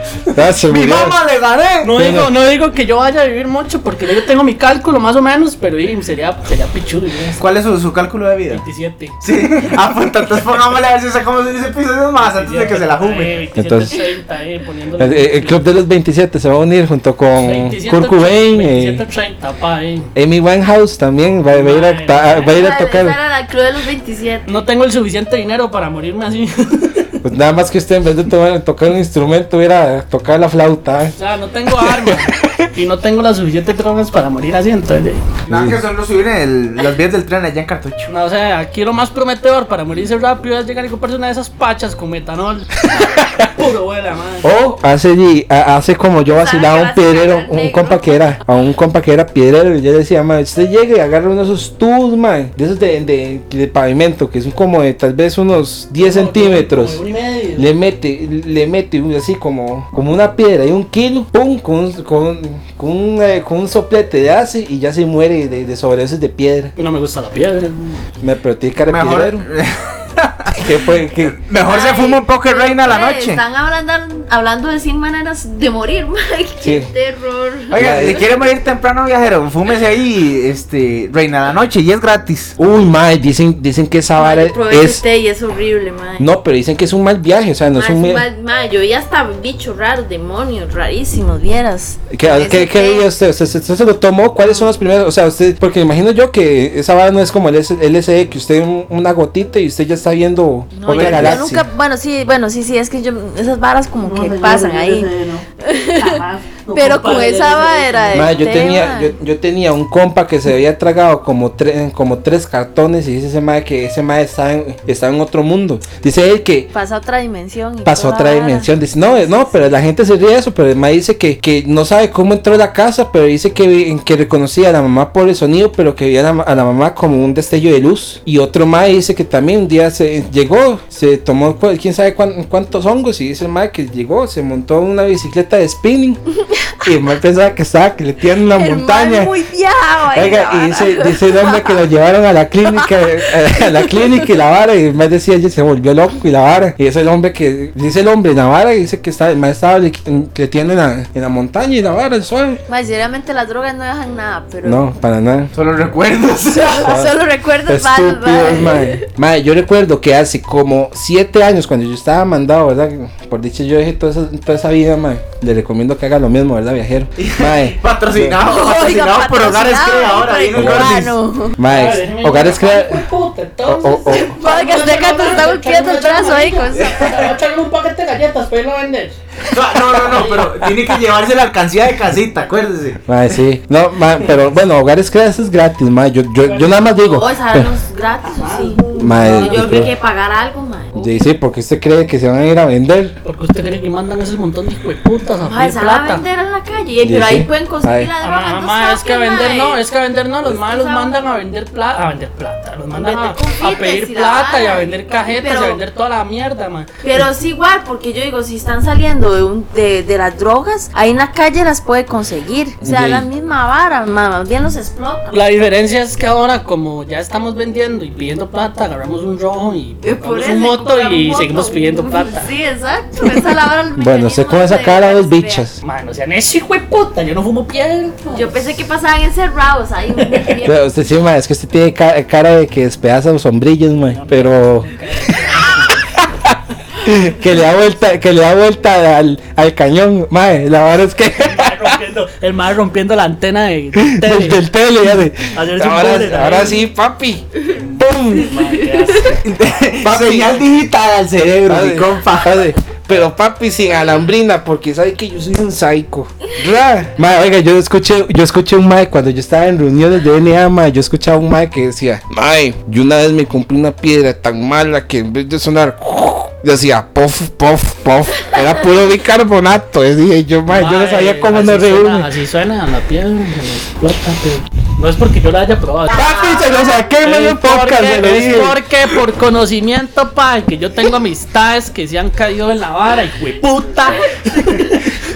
S3: se
S1: ¡Mi mamá le gané!
S2: No
S3: Sí,
S2: digo,
S3: no.
S2: digo que yo vaya a vivir mucho porque yo tengo mi cálculo más o menos, pero y, sería, sería pichudo.
S1: ¿Cuál es su, su cálculo de vida?
S2: 27.
S1: Sí. Ah, pues entonces pongámosle a ver si sacamos 10 episodios más antes de que se la jume.
S2: 27,
S3: Entonces-
S2: 30, eh, poniéndole-
S3: El, el club de los 27 se va a unir junto con
S2: 27,
S3: Kurt Cobain,
S2: 27,
S3: eh,
S2: 30, pa, eh.
S3: Amy Winehouse también va, va a ir a, ta- va a, ir a
S4: Esa-
S3: tocar.
S4: esa era la club de los 27.
S2: No tengo el suficiente dinero para morirme así. (laughs)
S3: Pues nada más que usted en vez de tomar- tocar un instrumento era a tocar la flauta. ¿eh?
S2: O sea, no tengo armas (laughs) y no tengo las suficientes drogas para morir así, entonces.
S1: Nada que solo subir en el- las vías del tren allá en Cartucho.
S2: No, o sea, aquí lo más prometedor para morirse rápido es llegar y comprarse una de esas pachas con metanol. (laughs) Puro vuela, madre.
S3: O hace, hace como yo vacilaba
S4: ¿Sabe
S3: un piedrero, un compa que era, a un compa que era piedrero, y yo decía, man, usted llega y agarra uno de esos tubos, man, de esos de, de, de pavimento, que son como de tal vez unos 10 centímetros.
S2: Medio.
S3: Le mete, le mete así como, como una piedra y un kilo, pum, con, un- con, con, un, eh, con un soplete de ace y ya se muere de, de sobredosis de piedra.
S2: No me gusta la piedra.
S3: Me cara de
S1: Mejor.
S3: piedrero. (laughs) (laughs) ¿Qué fue? ¿Qué?
S1: Mejor se
S4: Ay,
S1: fuma un poco de reina a la
S4: mae,
S1: noche.
S4: Están hablando, hablando de 100 maneras de morir, (laughs) mae. Qué
S3: Sí.
S4: terror.
S1: Oiga, si quiere morir temprano, viajero, fúmese ahí, este, reina a la noche y es gratis.
S3: Uy, mae, dicen, dicen que esa vara es...
S4: té y es horrible, mae.
S3: No, pero dicen que es un mal viaje, o sea, no es un...
S4: mal- mae, yo ya hasta bichos raros, demonios, rarísimos, vieras.
S3: ¿Qué, qué, qué usted? ¿Usted, usted- usted se lo tomó? ¿Cuáles son los primeros? O sea, usted, porque imagino yo que esa vara no es como el LSD, que usted un- una gotita y usted ya está viendo
S4: No,
S3: otra
S4: yo, yo
S3: galaxia.
S4: nunca, bueno, sí, bueno, sí, sí, es que yo, esas varas como que pasan ahí. (laughs) Pero con esa vara de
S3: Ma, yo tenía, yo, yo tenía un compa que se había tragado como tres, como tres cartones y dice ese mae que ese mae estaba en, estaba en otro mundo. Dice él que
S4: Pasa a otra dimensión. y
S3: pasó
S4: toda
S3: otra
S4: vara.
S3: dimensión. Dice, no, no, pero la gente se ríe de eso, pero el mae dice que, que no sabe cómo entró a la casa, pero dice que, que reconocía a la mamá por el sonido, pero que veía a la, a la mamá como un destello de luz. Y otro mae dice que también un día se llegó, se tomó quién sabe cuán- cuántos hongos y dice el mae que llegó, se montó una bicicleta de spinning (laughs) (laughs) y el mae pensaba que estaba que le tiran una
S4: El
S3: montaña.
S4: muy
S3: Oiga, y dice, dice el hombre que lo llevaron a la clínica, eh, a la clínica y la vara, y el más decía, ella se volvió loco y la vara. Y es el hombre que, dice el hombre, la vara, y dice que está, el más estaba le- que tiene en la, en la montaña y la vara, el suave.
S4: Ma, sinceramente las drogas no dejan nada, pero.
S3: No, para nada.
S1: Solo recuerdos. (laughs)
S4: Solo recuerdos
S3: Estúpidos,
S4: ma.
S3: mae. Mae, yo recuerdo que hace como siete años, cuando yo estaba mandado, ¿verdad? Por dicho, yo dejé toda esa, toda esa vida, mae. Le recomiendo que haga lo mismo, ¿verdad, viajero? (laughs) Mae.
S1: Patrocinado,
S4: Oiga,
S1: patrocinado por hogares que ahora.
S4: cubano.
S3: Mae, hogares crea.
S2: Puta,
S3: O- o- o-
S4: Oiga, usted que te está golpeando el brazo ahí con
S2: Echarle un paquete de galletas para irlo a vender.
S1: No, no, no, pero tiene que llevarse la alcancía de casita, acuérdese.
S3: Mae, sí. No, mae, pero bueno, hogares creas es gratis, mae. Yo, yo, yo nada más digo.
S4: Oh, no es gratis, ¿o sí?
S3: Mae,
S4: No,
S3: yo
S4: yo creo que hay que pagar algo, ma.
S3: Sí, sí, porque usted cree que se van a ir a vender.
S2: Porque usted cree que mandan esos montón de hijueputas a
S4: Ma, van a
S2: plata.
S4: vender en la calle, y-
S3: Sí,
S4: pero ahí
S3: sí.
S4: pueden conseguir la
S2: Ah,
S4: droga.
S2: ma-
S4: en
S2: ma, es que a vender
S4: ma.
S2: no, es que a vender no, los
S4: que
S2: los mandan a vender plata, a vender plata, los mandan a, pedir plata y a vender cajetas y a vender toda la mierda, man.
S4: Pero es igual, porque yo digo, si están saliendo de, un, de, de las drogas, ahí en la calle las puede conseguir. O sea,
S3: Sí.
S4: la misma vara, ma, más bien los explotan.
S2: La diferencia es que ahora, como ya estamos vendiendo y pidiendo plata, agarramos un rojo y
S4: Eh,
S2: compramos
S4: eso,
S2: un moto y
S4: moto.
S2: seguimos pidiendo plata.
S4: Sí, exacto. Esa es la vara del
S3: Bueno, sé
S4: mecanismo
S3: con esa cara
S4: que
S3: dos bichas.
S2: Man, o sea, ese hijo de puta, yo no fumo piedra.
S4: Yo pensé que pasaban encerrados ahí.
S3: Pero usted sí, mae, es que usted tiene ca- cara de que despedaza los sombrillos, mae. Pero. (laughs) que le da vuelta, que le da vuelta al, al cañón, mae. La verdad es que.
S2: El mae rompiendo, la antena de (laughs)
S3: del,
S2: tele.
S3: del tele, ahora, sí, papi. ¡Pum!
S1: Señal digital al cerebro, mi
S3: Padre,
S1: compa.
S3: padre, Pero papi sin alambrina, porque sabe que yo soy un psycho. Ma, oiga, yo escuché, yo escuché un mae cuando yo estaba en reuniones de NA, ma, yo escuchaba un mae que decía, mae, yo una vez me compré una piedra tan mala que en vez de sonar, decía, puff, puff, puff, era puro bicarbonato, decía yo, mae, yo no sabía cómo nos
S2: suena-
S3: reúne.
S2: Así suena la piedra, me explota, pero no es porque yo la haya probado.
S3: Papi, se lo saqué medio podcast,
S2: es porque por conocimiento, pa, que yo tengo amistades que se han caído en la vara, y puta.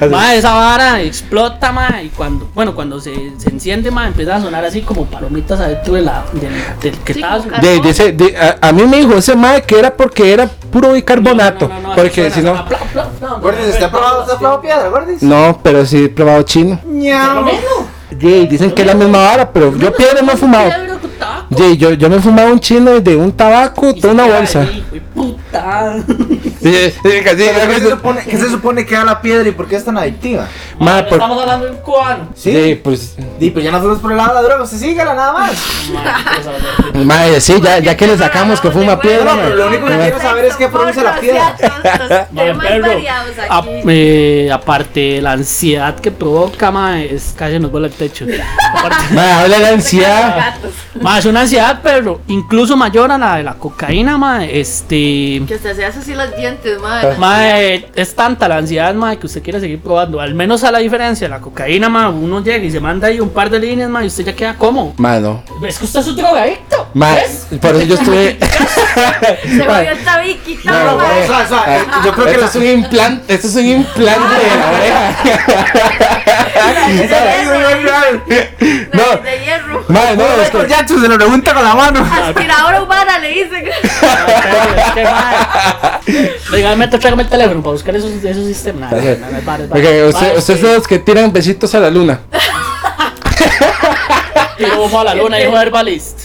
S2: Ma, esa vara explota, ma, y cuando, bueno, cuando se, se enciende, ma, empieza a sonar así como palomitas adentro de la, del, del que
S4: Sí,
S3: De, de ese- de- a, a mí me dijo ese mae que era porque era puro bicarbonato.
S2: No, no, no, no, así
S3: porque si no.
S1: Gordis, ¿usted ha probado, piedra, Gordis?
S3: No, pero sí he probado chino. Sí, dicen que es la misma vara, pero yo piedra no he fumado. Sí, yo, yo me he fumado un chino de un tabaco, toda una bolsa.
S2: ahí, puta.
S3: Sí, sí, sí, casi-
S1: ¿Pero ¿Qué se, supone, ¿Qué se supone que da la piedra y por qué es tan adictiva?
S3: Ma,
S2: Ma,
S3: por-
S2: Estamos hablando de un cubano.
S3: Sí, pues.
S1: Di, pues ya nos fuimos por el lado de la droga, usted sígala nada más. (laughs)
S2: Pues.
S3: Madre, sí, ya, ya que le sacamos que fuma piedra,
S1: No, pero lo único que
S3: ma.
S1: quiero saber es qué produce la piedra.
S2: Ma,
S4: Temas
S2: perro,
S4: variados
S2: a-
S4: aquí.
S2: eh, aparte la ansiedad que provoca, ma, es casi nos vuela el techo. (laughs) Aparte-
S3: Ma, habla de ansiedad.
S4: Gatos.
S2: ma, es una ansiedad, pero incluso mayor a la de la cocaína, ma, este...
S4: Que usted se hace así los dientes, madre.
S2: Ma, eh, es tanta la ansiedad, ma, que usted quiere seguir probando. Al menos a la diferencia de la cocaína, ma, uno llega y se manda ahí un par de líneas, ma, y usted ya queda como.
S3: Mano.
S2: Es que usted es un drogadicto.
S3: Ma,
S2: ¿ves?
S3: por eso yo estuve. (laughs)
S4: Se volvió el tabiquito,
S3: No,
S4: madre.
S1: Suave, suave, Yo creo que
S3: esto
S1: la...
S3: es un implante, esto es un implante de la oreja.
S1: Esa la (laughs) hizo yo, real.
S3: No.
S4: De hierro.
S3: Mae, no, que,
S1: Jackson se lo pregunta con la mano.
S4: Aspiradora humana le dicen. (laughs)
S2: Meto, tráigame el teléfono para buscar esos, esos sistemas. Nah, nah, nah, es vara, es vara.
S3: Porque usted,
S2: Mae,
S3: usted es de los que tiran besitos a la luna. (laughs)
S2: Luego fue a la luna, hijo herbalist.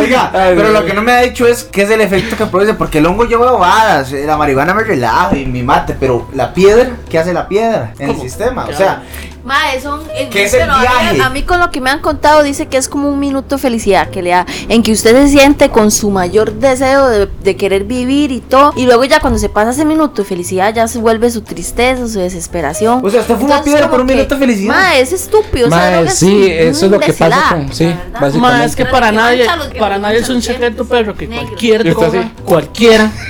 S1: Oiga, (laughs)
S3: Ay,
S1: pero lo que no me ha dicho es qué es el efecto que produce, porque el hongo yo veo varas, la marihuana me relaja y me mate, pero la piedra, ¿qué hace la piedra en
S2: ¿Cómo?
S1: el sistema?
S2: ¿Qué
S1: O sea,
S4: Mae, son. eh,
S1: ¿Qué es el
S4: pero a mí-
S1: viaje?
S4: A mí, con lo que me han contado, dice que es como un minuto de felicidad que le da, en que usted se siente con su mayor deseo de, de querer vivir y todo. Y luego, ya cuando se pasa ese minuto de felicidad, ya se vuelve su tristeza, su desesperación.
S1: o sea, usted fuma
S4: Entonces,
S1: piedra por un
S4: que,
S1: minuto de felicidad.
S4: Mae, es estúpido.
S3: Mae, sí, eso es lo que pasa con- sí, básicamente.
S2: Ma, es que
S4: Pero
S2: para
S4: que
S2: nadie, para nadie es un secreto, perro, que
S4: negros.
S2: cualquier
S3: así.
S2: cualquiera. (laughs)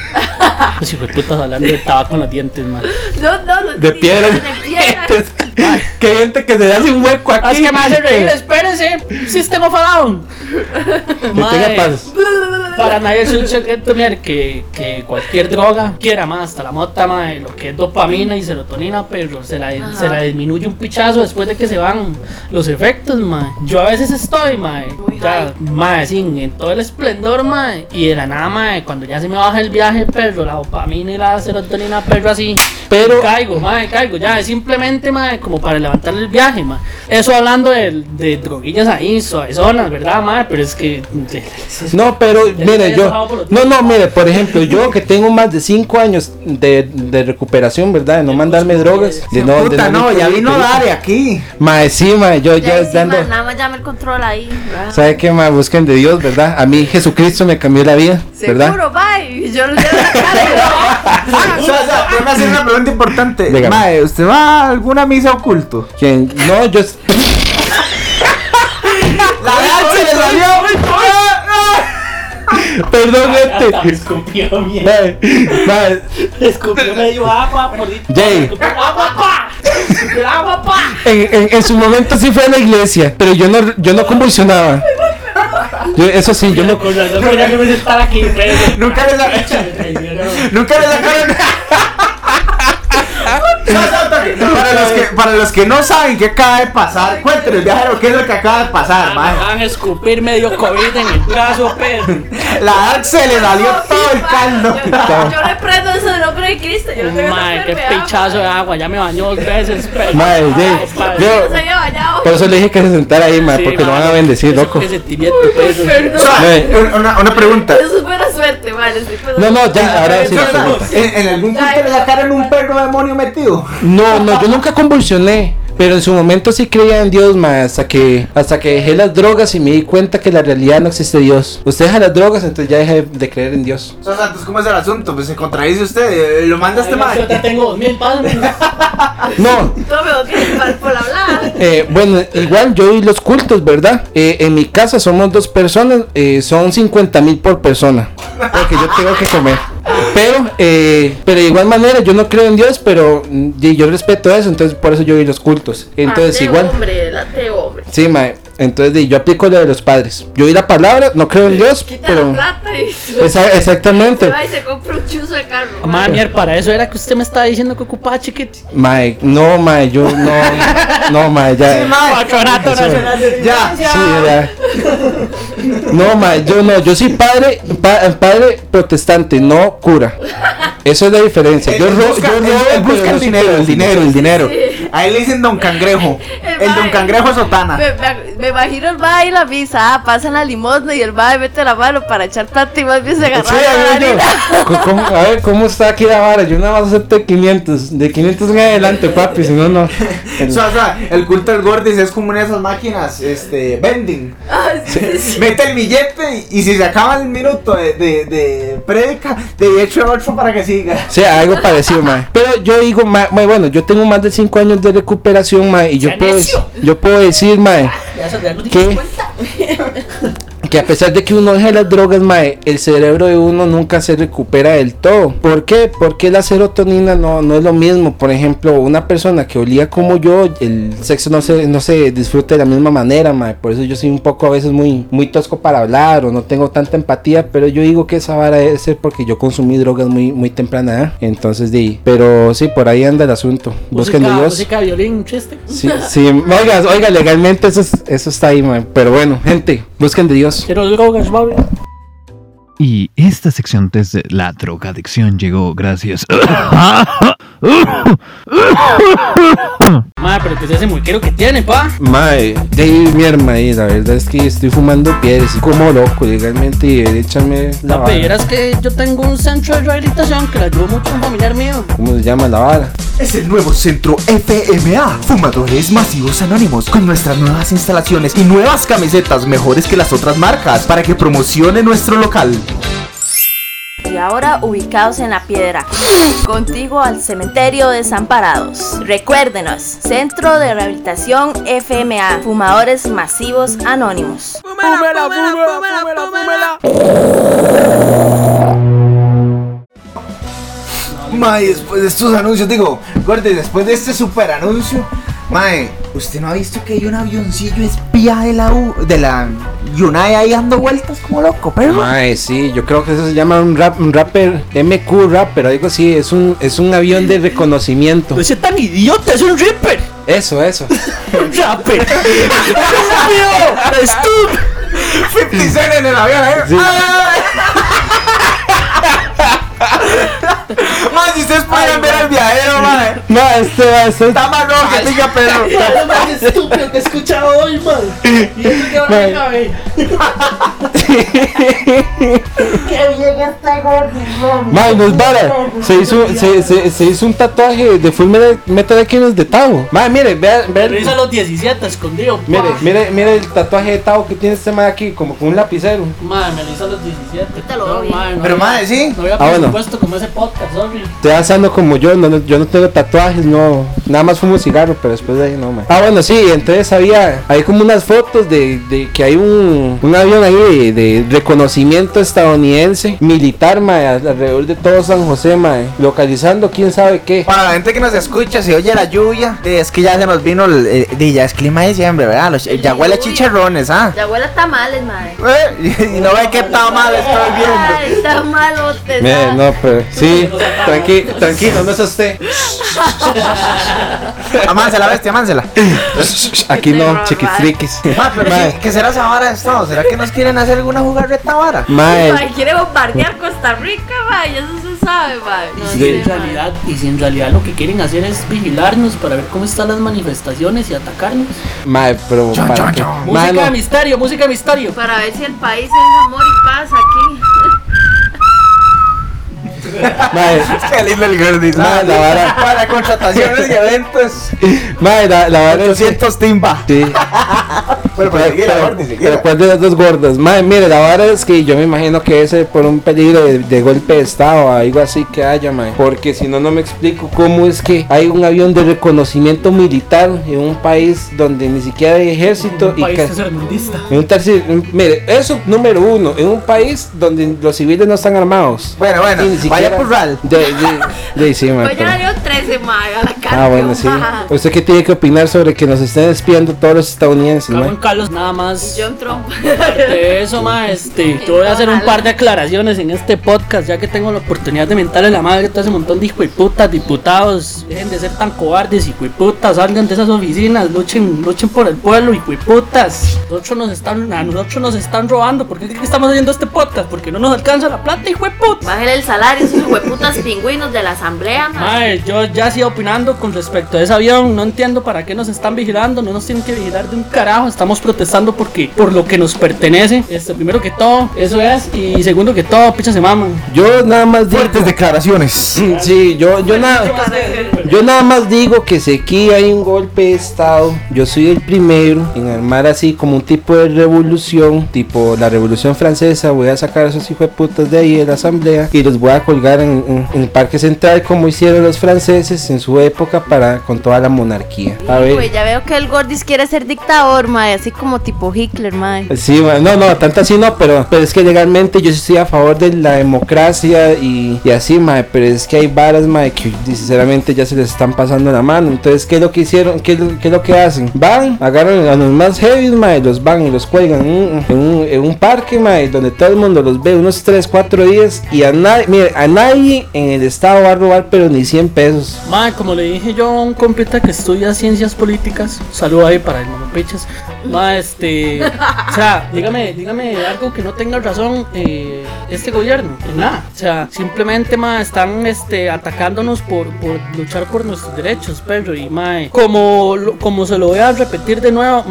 S2: Pues hijo de putas hablando de tabaco en los dientes, man.
S4: No, no, no.
S3: De piedra.
S4: de piedra. (laughs)
S3: Que gente que se hace un hueco aquí.
S2: Ah, es que me hace reír, espérese. System of a Down. Para nadie es un secreto, mira, que, que cualquier droga, quiera más, hasta la mota, mae, lo que es dopamina y serotonina, pero se la,
S4: Ajá.
S2: se la disminuye un pichazo después de que se van los efectos, mae. Yo a veces estoy, mae,
S4: Muy
S2: ya, mae, sí, en todo el esplendor, mae, y de la nada, mae, cuando ya se me baja el viaje, perro, la dopamina y la serotonina, perro, así,
S3: Pero-
S2: caigo, mae, caigo, ya, es simplemente, mae, como para levantar el viaje, mae. Eso hablando de, de droguillas ahí, suavezonas, ¿verdad, mae? Pero es que...
S3: No, pero (laughs) mire, yo. No, no, mire, por ejemplo, yo que tengo más de 5 años de, de recuperación, ¿verdad? De no mandarme drogas. De no, de
S1: Puta, no, ya vino
S3: Dare.
S1: Aquí.
S3: Mae, sí, mae, yo ya
S4: Ya, sí,
S3: dando.
S4: nada más llame el control ahí. ¿verdad?
S3: ¿Sabe qué, mae? Busquen de Dios, ¿verdad? A mí Jesucristo me cambió la vida, ¿verdad?
S4: Seguro, bye. Yo le doy la cara. (laughs)
S1: O sea, o sea, déjame hacer una pregunta importante. Mae, ¿usted va a alguna misa oculto?
S3: Quien, no, yo.
S1: ¡La se le salió!
S3: Perdón,
S2: Me
S3: este. (laughs)
S2: escupió mierda. Me escupió medio agua ahí.
S3: Jay.
S2: Me escupió agua, pa. Me escupió agua, pa.
S3: en, en, en su momento sí fue a la iglesia, pero yo no, yo no convulsionaba. Yo, eso sí, yo no.
S2: Con razón quería que me sentara aquí, pero.
S1: Nunca le sa-
S2: Me traicionó.
S1: Nunca le sacaron. Para, los que, para los que no saben qué acaba de pasar, cuéntenos, viajero, qué es lo que acaba de pasar,
S2: Me
S1: mae.
S2: van a escupir medio COVID en el brazo, pero.
S1: La Dark se le salió todo el caldo.
S4: Yo, yo le prendo eso de nombre de Cristo. Yo no
S2: Mae, qué pichazo de agua. Ya me bañó dos veces,
S3: Jay,
S2: Padre.
S3: yo-
S4: Se había bañado.
S3: Por eso le dije que se sentara ahí,
S2: Sí,
S3: porque lo van a bendecir, loco.
S2: Pues.
S1: Una, una pregunta.
S4: Eso es buena suerte, vale.
S3: No, no, ya, ahora sí.
S1: O sea, ¿En, en algún punto le sacaron un perro demonio metido?
S3: No, no, yo nunca convulsioné. Pero en su momento sí creía en Dios, ma, hasta que hasta que dejé las drogas y me di cuenta que en la realidad no existe Dios. Usted deja las drogas, entonces ya deja de creer en Dios.
S1: O sea, Santos, ¿cómo es el asunto? Pues se contradice usted, eh, lo manda este
S2: Yo
S1: mae.
S2: te tengo dos mil pasos. (laughs)
S3: No,
S4: por hablar.
S3: eh, bueno, igual yo y los cultos, ¿verdad? Eh, en mi casa somos dos personas, eh, son 50 mil por persona. Porque yo tengo que comer. Pero, eh, pero de igual manera yo no creo en Dios, pero mm, yo respeto eso, entonces por eso yo y los cultos. Entonces
S4: Late
S3: igual.
S4: hombre, late hombre.
S3: Sí, mae. Entonces yo aplico lo de los padres. Yo oí la palabra, no creo en Dios,
S4: Quita
S3: pero...
S4: la plata y (laughs)
S3: Esa- exactamente.
S4: se va y se compra un chuzo de carro.
S2: Madre mía, para eso era que usted me estaba diciendo que ocupaba chiquete.
S3: Mae, no, mae, yo no. No, mae, ya.
S1: Sí, mae.
S2: Patronato
S3: Eso.
S2: Nacional de
S1: Ya,
S3: Sí, ya. No, mae, yo no. Yo soy padre, pa- padre protestante, no cura. Eso es la diferencia. Yo
S1: busca,
S3: yo robo,
S1: él busca
S3: no
S1: el dinero, el dinero, el dinero.
S4: Sí.
S1: A él le dicen Don Cangrejo.
S4: El
S1: El Don. Cangrejo Sotana.
S4: Me, me- me imagino el va y la misa, ah, pasan la limosna y el va mete la mano para echar plata y más bien se agarra
S3: Sí,
S4: la
S3: a ver, yo-
S4: harina.
S3: co- ¿cómo- a ver, ¿cómo está aquí la vara? Yo nada más acepto 500. De 500 en adelante, papi, si no, no. (laughs)
S1: O sea, o sea, el culto del Gordis es como una de esas máquinas, este, vending.
S4: Ay, sí, sí.
S1: Mete el billete y, y si se acaba el minuto de, de, de prédica, de hecho otro para que siga.
S3: O sea, algo (laughs) parecido, mae. Pero yo digo, mae, bueno, yo tengo más de 5 años de recuperación, mae, y yo
S2: ¡Sea
S3: puedo, yo puedo decir, mae,
S2: Ya eso, ya no
S3: que a pesar de que uno deja las drogas, mae, el cerebro de uno nunca se recupera del todo. ¿Por qué? Porque la serotonina no, no es lo mismo. Por ejemplo, una persona que olía como yo, el sexo no se, no se disfruta de la misma manera, mae. Por eso yo soy un poco a veces muy, muy tosco para hablar o no tengo tanta empatía, pero yo digo que esa vara debe ser porque yo consumí drogas muy, muy temprana edad. Entonces, di, pero sí, por ahí anda el asunto. Busquen de
S2: música,
S3: Dios.
S2: música, violín, chiste.
S3: Sí, sí, oiga, oiga, legalmente eso, es- eso está ahí, mae. Pero bueno, gente, busquen de Dios.
S2: Quiero drogas, baby.
S5: Y esta sección desde la drogadicción llegó gracias. (coughs)
S2: Madre, pero que es ese muequero que tiene, pa.
S3: Mae, de ahí mi hermana, ahí, la verdad es que estoy fumando piedras y como loco legalmente y échame la
S2: La
S3: vara.
S2: pera es que yo tengo un centro de rehabilitación que le ayudó mucho a un familiar mío.
S3: ¿Cómo se llama la vara?
S1: Es el nuevo centro FMA, Fumadores Masivos Anónimos, con nuestras nuevas instalaciones y nuevas camisetas mejores que las otras marcas para que promocione nuestro local.
S4: Y ahora ubicados en la piedra, contigo al cementerio desamparados. Recuérdenos, Centro de Rehabilitación FMA, Fumadores Masivos Anónimos.
S1: Mae, después de estos anuncios, digo, Gordy, después de este super anuncio, Mae, ¿usted no ha visto que hay un avioncillo espía de la U, de la Yunai ahí dando vueltas como loco, pero?
S3: Mae, sí, yo creo que eso se llama un, rap, un rapper, MQ rapper, algo así, es un, es un avión de reconocimiento.
S2: No es tan idiota, es un ripper.
S3: Eso, eso.
S2: Un (laughs) rapper. (laughs) ¡Estúpido! ¡Estúpido!
S1: 50 Cent en el avión, ¿eh?
S3: Sí.
S1: Mae, si ustedes pueden ver el viajero, mae.
S3: No, este va a ser...
S1: Está más rojo que pica perro.
S2: Es lo más estúpido que he escuchado hoy, man. Y eso que ahora
S3: Man.
S2: me cabe.
S3: Mae, no es vara. Se hizo, se, se, se hizo un tatuaje de Full Metal- Metal Alchemist de Tao. Mae, mire, vea,
S2: Lo
S3: vea.
S2: hizo a los 17, escondido.
S3: Mire, mire, mire el tatuaje de Tao que tiene este mae aquí, como con un lapicero.
S2: Madre, me lo hizo a los 17.
S4: Te lo
S2: No,
S4: doy.
S2: no
S1: Pero, madre, sí.
S2: No había
S3: Ah, bueno.
S2: presupuesto como ese podcast,
S3: Estoy asando como yo, no, no- yo no tengo tatuajes, no, nada más fumo cigarro, pero después de ahí no, mae. Ah, bueno, sí, entonces había, hay como unas fotos de, de que hay un, un avión ahí de, de reconocimiento estadounidense, militar, mae, alrededor de todo San José, mae, localizando quién sabe qué.
S1: Para la gente que nos escucha, si oye la lluvia, eh, es que ya se nos vino el, eh, de- ya es clima de diciembre, ¿verdad? Los- ya huele a chicharrones, ¿ah?
S4: Ya huele a tamales, madre.
S1: Eh, y no ve que está mal, estoy viendo.
S4: Ay, tamalotes. Ah.
S3: no, pero sí, tranqui, tranquilo, no es usted.
S1: Amánsela, bestia, amánsela.
S3: Aquí no,
S4: Mae.
S3: chiquifriquis.
S1: Ma, pero
S3: Mae.
S1: ¿qué, qué será esa vara de Estado? ¿Será que nos quieren hacer alguna jugarreta vara?
S3: Mae,
S4: Ay, quiere bombardear Costa Rica, mae. Eso se sabe, mae. No
S2: Y
S4: sé,
S2: en
S4: mae.
S2: realidad, y si en realidad lo que quieren hacer es vigilarnos para ver cómo están las manifestaciones y atacarnos.
S3: mae, pero
S1: Chon,
S3: para
S1: chon,
S3: qué?
S1: chon.
S2: Música
S3: Mae,
S2: de
S3: no.
S2: misterio, música de misterio.
S4: Para ver si el país es amor y paz aquí.
S3: Mae,
S1: Qué lindo el Gordy.
S3: Ma, la vara.
S1: Para contrataciones y eventos.
S3: mae, la, la que-
S1: 800 timba.
S3: Sí.
S1: Bueno,
S3: Pero,
S1: pero
S3: pero- pero ¿cuál de las dos gordas? Madre, mire, la verdad es que yo me imagino que ese por un peligro de, de golpe de estado o algo así que haya, mae. Porque si no, no me explico cómo es que hay un avión de reconocimiento militar en un país donde ni siquiera hay ejército
S2: Un
S3: y
S2: país
S3: que...
S2: tercermundista.
S3: En un tercer- mire, eso número uno, en un país donde los civiles no están armados.
S1: Bueno, bueno,
S3: ni
S1: vaya por RAL.
S3: De, de, de- sí, mae,
S4: Pues
S3: pero-
S4: ya dio 13, mae, a la cara.
S3: Ah, bueno, sí. ¿Usted qué tiene que opinar sobre que nos estén espiando todos los estadounidenses,
S2: en
S3: mae?
S2: Carlos, nada más.
S4: John Trump.
S2: De eso, ma, este, (laughs) yo voy a hacer un par de aclaraciones en este podcast, ya que tengo la oportunidad de mentarle la madre a todo ese montón de hijueputas, diputados, dejen de ser tan cobardes, hijueputas, salgan de esas oficinas, luchen, luchen por el pueblo, hijueputas. Nosotros nos están, a nosotros nos están robando, ¿por qué estamos haciendo este podcast? Porque no nos alcanza la plata, hijueputas.
S4: Bájale el salario, esos hueputas pingüinos de la asamblea. Mae,
S2: yo ya sigo opinando con respecto a ese avión. No entiendo para qué nos están vigilando. No nos tienen que vigilar de un carajo. Estamos protestando porque por lo que nos pertenece. Este, primero que todo, eso es. Y segundo que todo, picha se maman.
S3: Yo nada más digo...
S1: Fuertes declaraciones.
S3: Sí, yo, yo nada... Yo nada más digo que si aquí hay un golpe de estado, yo soy el primero en armar así como un tipo de revolución, tipo la revolución francesa, voy a sacar a esos hijos de putas de ahí de la asamblea y los voy a colgar en, en- en el parque central como hicieron los franceses en su época para con toda la monarquía. A
S4: Pues
S3: ver,
S4: ya veo que el Gordis quiere ser dictador, mae. Así así como tipo Hitler, mae.
S3: Sí, ma, no, no, tanto así no, pero, pero es que legalmente yo estoy a favor de la democracia y, y así, mae, pero es que hay varas, mae, que sinceramente ya se les están pasando la mano. Entonces, ¿qué es lo que hicieron? ¿Qué, es lo- qué es lo que hacen? Van, agarran a los más heavy, mae, los van y los cuelgan en un, en un, en un parque, mae, donde todo el mundo los ve unos 3, 4 días y a nadie, mire, a nadie en el estado va a robar, pero ni 100 pesos.
S2: Mae, como le dije yo a un compita que estudia ciencias políticas, saludo ahí para el Monopichas. Mae, este. O sea, dígame, dígame algo que no tenga razón eh, este gobierno. En nada. O sea, simplemente, mae, están este, atacándonos por, por luchar por nuestros derechos, perro. Y, mae, como, como se lo voy a repetir de nuevo,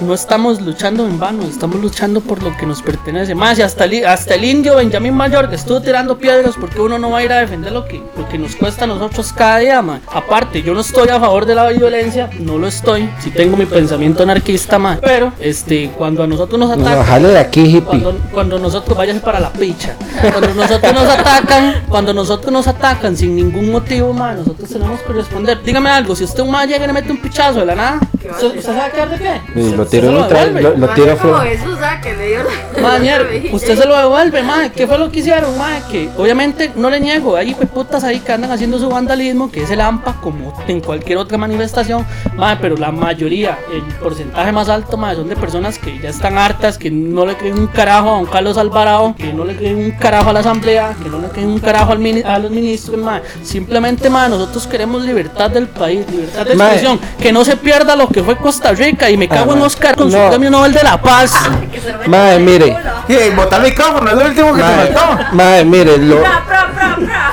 S2: no estamos luchando en vano, estamos luchando por lo que nos pertenece. Mae, si hasta el, hasta el indio Benjamín Mayor que estuvo tirando piedras, porque uno no va a ir a defender lo que, lo que nos cuesta a nosotros cada día, mae? Aparte, yo no estoy a favor de la violencia, no lo estoy. Si tengo mi pensamiento anarquista, mae. Pero, este, cuando a nosotros nos atacan.
S3: No, jale de aquí, hippie.
S2: Cuando, cuando nosotros váyase para la picha. Cuando nosotros nos atacan, cuando nosotros nos atacan sin ningún motivo, ma, nosotros tenemos que responder. Dígame algo, si usted un ma llega y le mete un pichazo de la nada, ¿usted, va a quedar de qué? Usted-
S3: lo tiro otra-
S2: devuelve.
S3: lo- lo tiro
S4: como
S3: fuera.
S4: Jesús, ah, que le dio la-
S2: Ma, mier, (laughs) usted se lo devuelve, ma. ¿Qué fue lo que hicieron, ma? Que obviamente no le niego, hay putas ahí que andan haciendo su vandalismo, que es el AMPA, como en cualquier otra manifestación, ma, pero la mayoría, el porcentaje más alto, ma, son de personas que ya están hartas, que no le creen un carajo a don Carlos Alvarado, que no le creen un carajo a la asamblea, que no le creen un carajo al mini- a los ministros, ma. Simplemente, ma, nosotros queremos libertad del país, libertad de expresión, que no se pierda lo que fue Costa Rica y me cago
S3: Ah,
S2: en. Oscar con su
S3: No.
S2: premio Nobel de la Paz.
S3: Mae, mire.
S1: Sí, botar el micrófono, es lo último que te
S3: Mae,
S1: faltó.
S3: mae, mire, lo,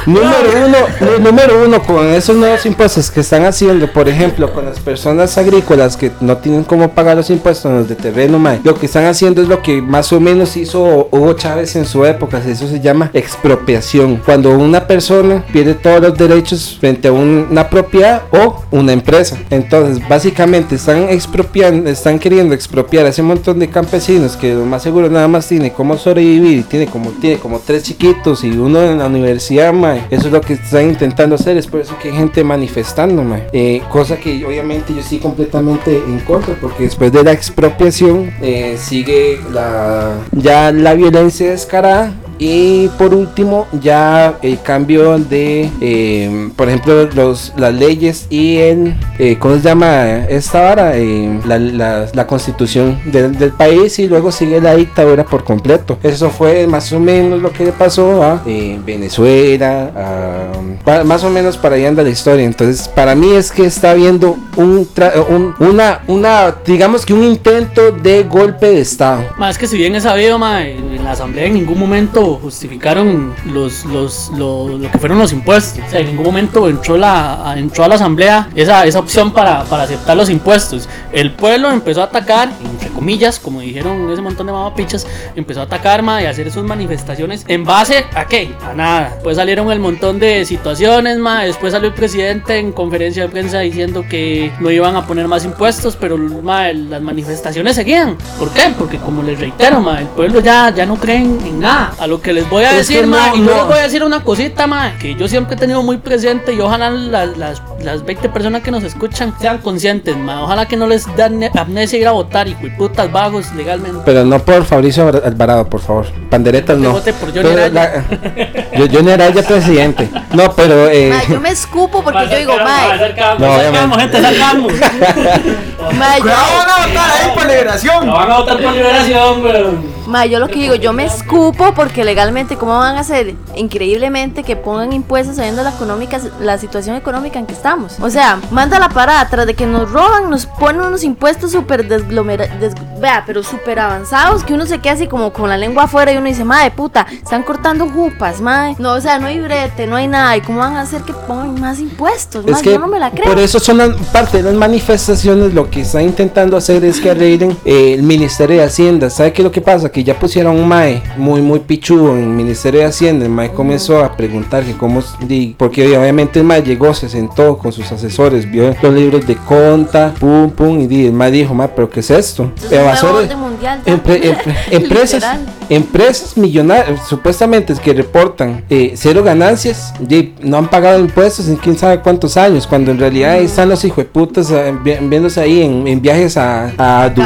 S3: número uno, número uno con esos nuevos impuestos que están haciendo, por ejemplo, con las personas agrícolas que no tienen cómo pagar los impuestos en los de terreno, mae, lo que están haciendo es lo que más o menos hizo Hugo Chávez en su época, eso se llama expropiación, cuando una persona pierde todos los derechos frente a un- una propiedad o una empresa. Entonces, básicamente están expropiando, están queriendo expropiar a ese montón de campesinos que lo más seguro nada más tiene cómo sobrevivir tiene como tiene como tres chiquitos y uno en la universidad, mae. Eso es lo que están intentando hacer, es por eso que hay gente manifestando, mae. Eh, cosa que obviamente yo estoy completamente en contra porque después de la expropiación eh, sigue la ya la violencia descarada y por último, ya el cambio de, eh, por ejemplo, los, las leyes y el, eh, ¿cómo se llama esta vara? Eh, la, la- constitución del, del país y luego sigue la dictadura por completo. Eso fue más o menos lo que pasó a eh, Venezuela, a- más o menos para allá anda la historia. Entonces, para mí es que está habiendo un, un- una, una, digamos que un intento de golpe de Estado.
S2: Más que si bien es sabido, ma, en la asamblea en ningún momento justificaron los, los, lo, lo que fueron los impuestos. O sea, en ningún momento entró, la, entró a la asamblea esa, esa opción para, para aceptar los impuestos. El pueblo empezó a atacar, entre comillas, como dijeron ese montón de mamapichas, empezó a atacar, ma, y a hacer sus manifestaciones en base a qué? A nada. Después salieron el montón de situaciones, ma, después salió el presidente en conferencia de prensa diciendo que no iban a poner más impuestos, pero ma, las manifestaciones seguían. ¿Por qué? Porque como les reitero, ma, el pueblo ya, ya no creen en nada. A lo que les voy a
S3: Es
S2: decir, ma,
S3: no,
S2: y yo
S3: no.
S2: les voy a decir una cosita, ma, que yo siempre he tenido muy presente y ojalá las, las, las 20 personas que nos escuchan sean conscientes, ma. Ojalá que no les dan amnesia ir a votar y putas vagos legalmente.
S3: Pero no por Fabricio Alvar- Alvarado, por favor. Panderetas no.
S2: vote por Johnny Araya.
S3: yo- Johnny Araya presidente. No, pero eh,
S4: Ma, yo me escupo porque yo digo, mae,
S3: No,
S2: gente, (laughs)
S4: ma, yo,
S1: van a votar ahí por liberación.
S2: van a votar por liberación, weón.
S4: ma, yo lo que digo, yo me escupo porque legalmente, ¿cómo van a hacer? Increíblemente que pongan impuestos sabiendo la económica, la situación económica en que estamos. O sea, manda la parada, tras de que nos roban, nos ponen unos impuestos súper desglomerados, vea, pero súper avanzados, que uno se queda así como con la lengua afuera y uno dice, madre puta, están cortando jupas, madre. No, o sea, no hay brete, no hay nada. ¿Y cómo van a hacer que pongan más impuestos?
S3: es que
S4: yo no me la creo.
S3: por eso son las, parte de las manifestaciones. Lo que están intentando hacer es que arreglen eh, el Ministerio de Hacienda. ¿Sabe qué es lo que pasa? Que ya pusieron un MAE muy, muy en el Ministerio de Hacienda. El MAE comenzó a preguntar que cómo. Porque obviamente el MAE llegó, se sentó con sus asesores, vio los libros de conta, pum, pum, y di- el MAE dijo, MAE, ¿pero qué es esto? Evasores-
S4: orden mundial, ya.
S3: empre- empre- (laughs) empresas, empresas millonarias, supuestamente que reportan eh, cero ganancias, y no han pagado impuestos en quién sabe cuántos años, cuando en realidad ahí están los hijueputas eh, vi- viéndose ahí en, en viajes a, a
S4: todo.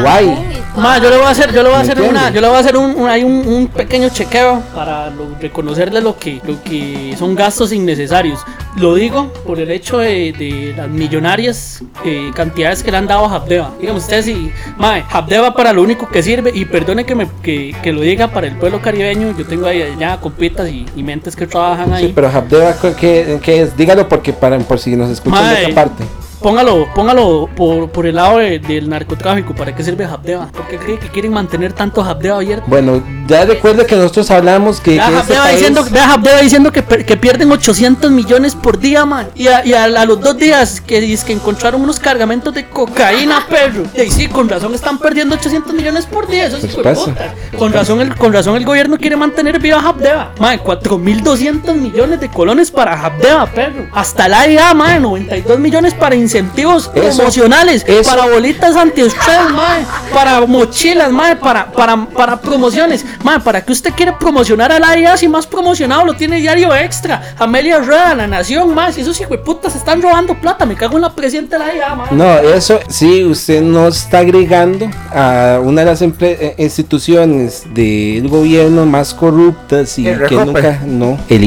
S2: Ma, yo le voy a hacer, yo le voy a
S3: ¿Me
S2: hacer una, yo le voy a hacer un, un- hay un, un pequeño chequeo para lo- reconocerle lo que, lo que son gastos innecesarios. Lo digo por el hecho de, de las millonarias eh, cantidades que le han dado a Habdeba. Dígame ustedes si, mae, Habdeba para lo único que sirve, y perdone que, me, que, que lo diga para el pueblo caribeño, yo tengo ahí ya compitas y, y mentes que trabajan ahí.
S3: Sí, pero Habdeba, ¿qué, qué es? Dígalo porque para, por si nos escuchan de otra parte.
S2: Póngalo, póngalo por, por el lado de- del narcotráfico. ¿Para qué sirve Habdeba? ¿Por qué cree que quieren mantener tanto Habdeba abierto?
S3: Bueno, ya recuerda que nosotros hablamos que,
S2: Vea
S3: que este
S2: Habdeba
S3: país-
S2: diciendo, vea Habdeba diciendo que, que pierden 800 millones por día, man. Y a, y a- a los dos días que dice que encontraron unos cargamentos de cocaína, perro. Y ahí sí, con razón están perdiendo 800 millones por día. Eso es
S3: supuesto.
S2: puta. Con razón, el, con razón el gobierno quiere mantener viva Habdeba. Man, 4.200 millones de colones para Habdeba, perro. Hasta la IA, man, 92 millones para incentivos
S3: Eso-
S2: promocionales.
S3: eso-
S2: Para bolitas antiestrés, (laughs) mae, para mochilas, mae, para, para, para promociones. Mae, ¿para qué usted quiere promocionar al área si más promocionado lo tiene Diario Extra? Amelia Rueda, La Nación, más. Si esos hijueputas están robando plata, me cago en la presidenta de la IA, mae.
S3: No, eso sí, usted no está agregando a una de las eh, instituciones del gobierno más corruptas y que nunca, no, el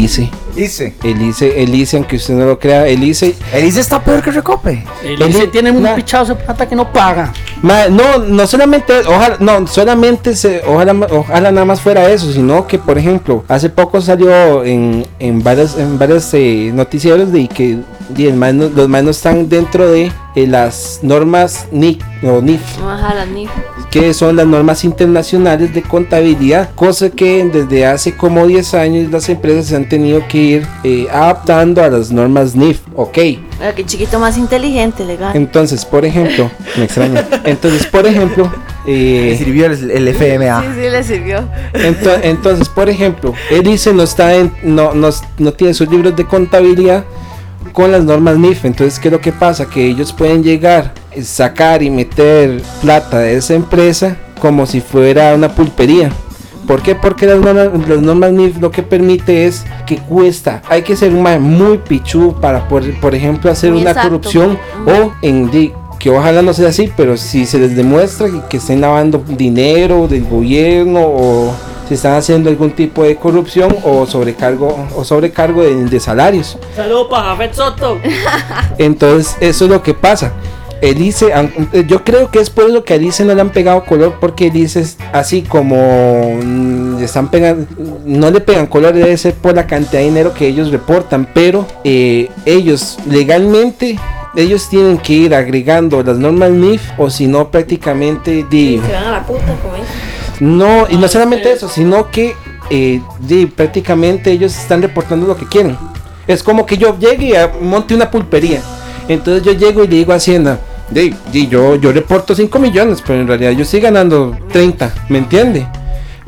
S3: ICE, el ICE, el ICE, aunque usted no lo crea, el ICE,
S1: El ICE está peor que Recope.
S2: El
S3: el-
S2: ICE tiene un
S3: la-
S2: pichazo de plata que no paga.
S3: Ma- no, no solamente, ojalá, no, solamente se, ojalá, ojalá nada más fuera eso, sino que, por ejemplo, hace poco salió en, en varias, en varias eh, noticieros de que y el man los manos están dentro de eh, las normas NIC o NIF.
S4: Ojalá ni.
S3: que son las normas internacionales de contabilidad, cosa que desde hace como 10 años las empresas se han tenido que ir eh, adaptando a las normas NIF, ok.
S4: Mira, que chiquito más inteligente, legal.
S3: Entonces, por ejemplo, (laughs) me extraña. Entonces, por ejemplo,
S1: Le
S3: eh,
S1: sirvió el, el FMA.
S4: Sí, sí, le sirvió.
S3: ento- entonces, por ejemplo, él dice no está en, no, no, no tiene sus libros de contabilidad con las normas NIF. Entonces, ¿qué es lo que pasa? Que ellos pueden llegar, eh, sacar y meter plata de esa empresa como si fuera una pulpería. ¿Por qué? Porque las normas, las normas NIF lo que permite es que cuesta. Hay que ser muy pichu para, por, por ejemplo, hacer
S4: Muy
S3: una
S4: exacto.
S3: corrupción
S4: Ujú.
S3: o en que ojalá no sea así, pero si se les demuestra que, que estén lavando dinero del gobierno o si están haciendo algún tipo de corrupción o sobrecargo o sobrecargo de, de salarios.
S2: Saludos para Jafet Soto.
S3: Entonces, eso es lo que pasa. El ICE, aun- eh, yo creo que es por eso que al ICE no le han pegado color, porque el ICE es así como mm, le están pegando, no le pegan color, debe ser por la cantidad de dinero que ellos reportan, pero eh, ellos legalmente, ellos tienen que ir agregando las normas NIF, o si no, prácticamente di,
S4: Se van a la puta con eso.
S3: no, y no solamente eso, sino que eh, prácticamente ellos están reportando lo que quieren. Es como que yo llegue y monte una pulpería. Entonces yo llego y le digo a Hacienda, di, yo, yo reporto 5 millones, pero en realidad yo estoy ganando 30, ¿me entiende?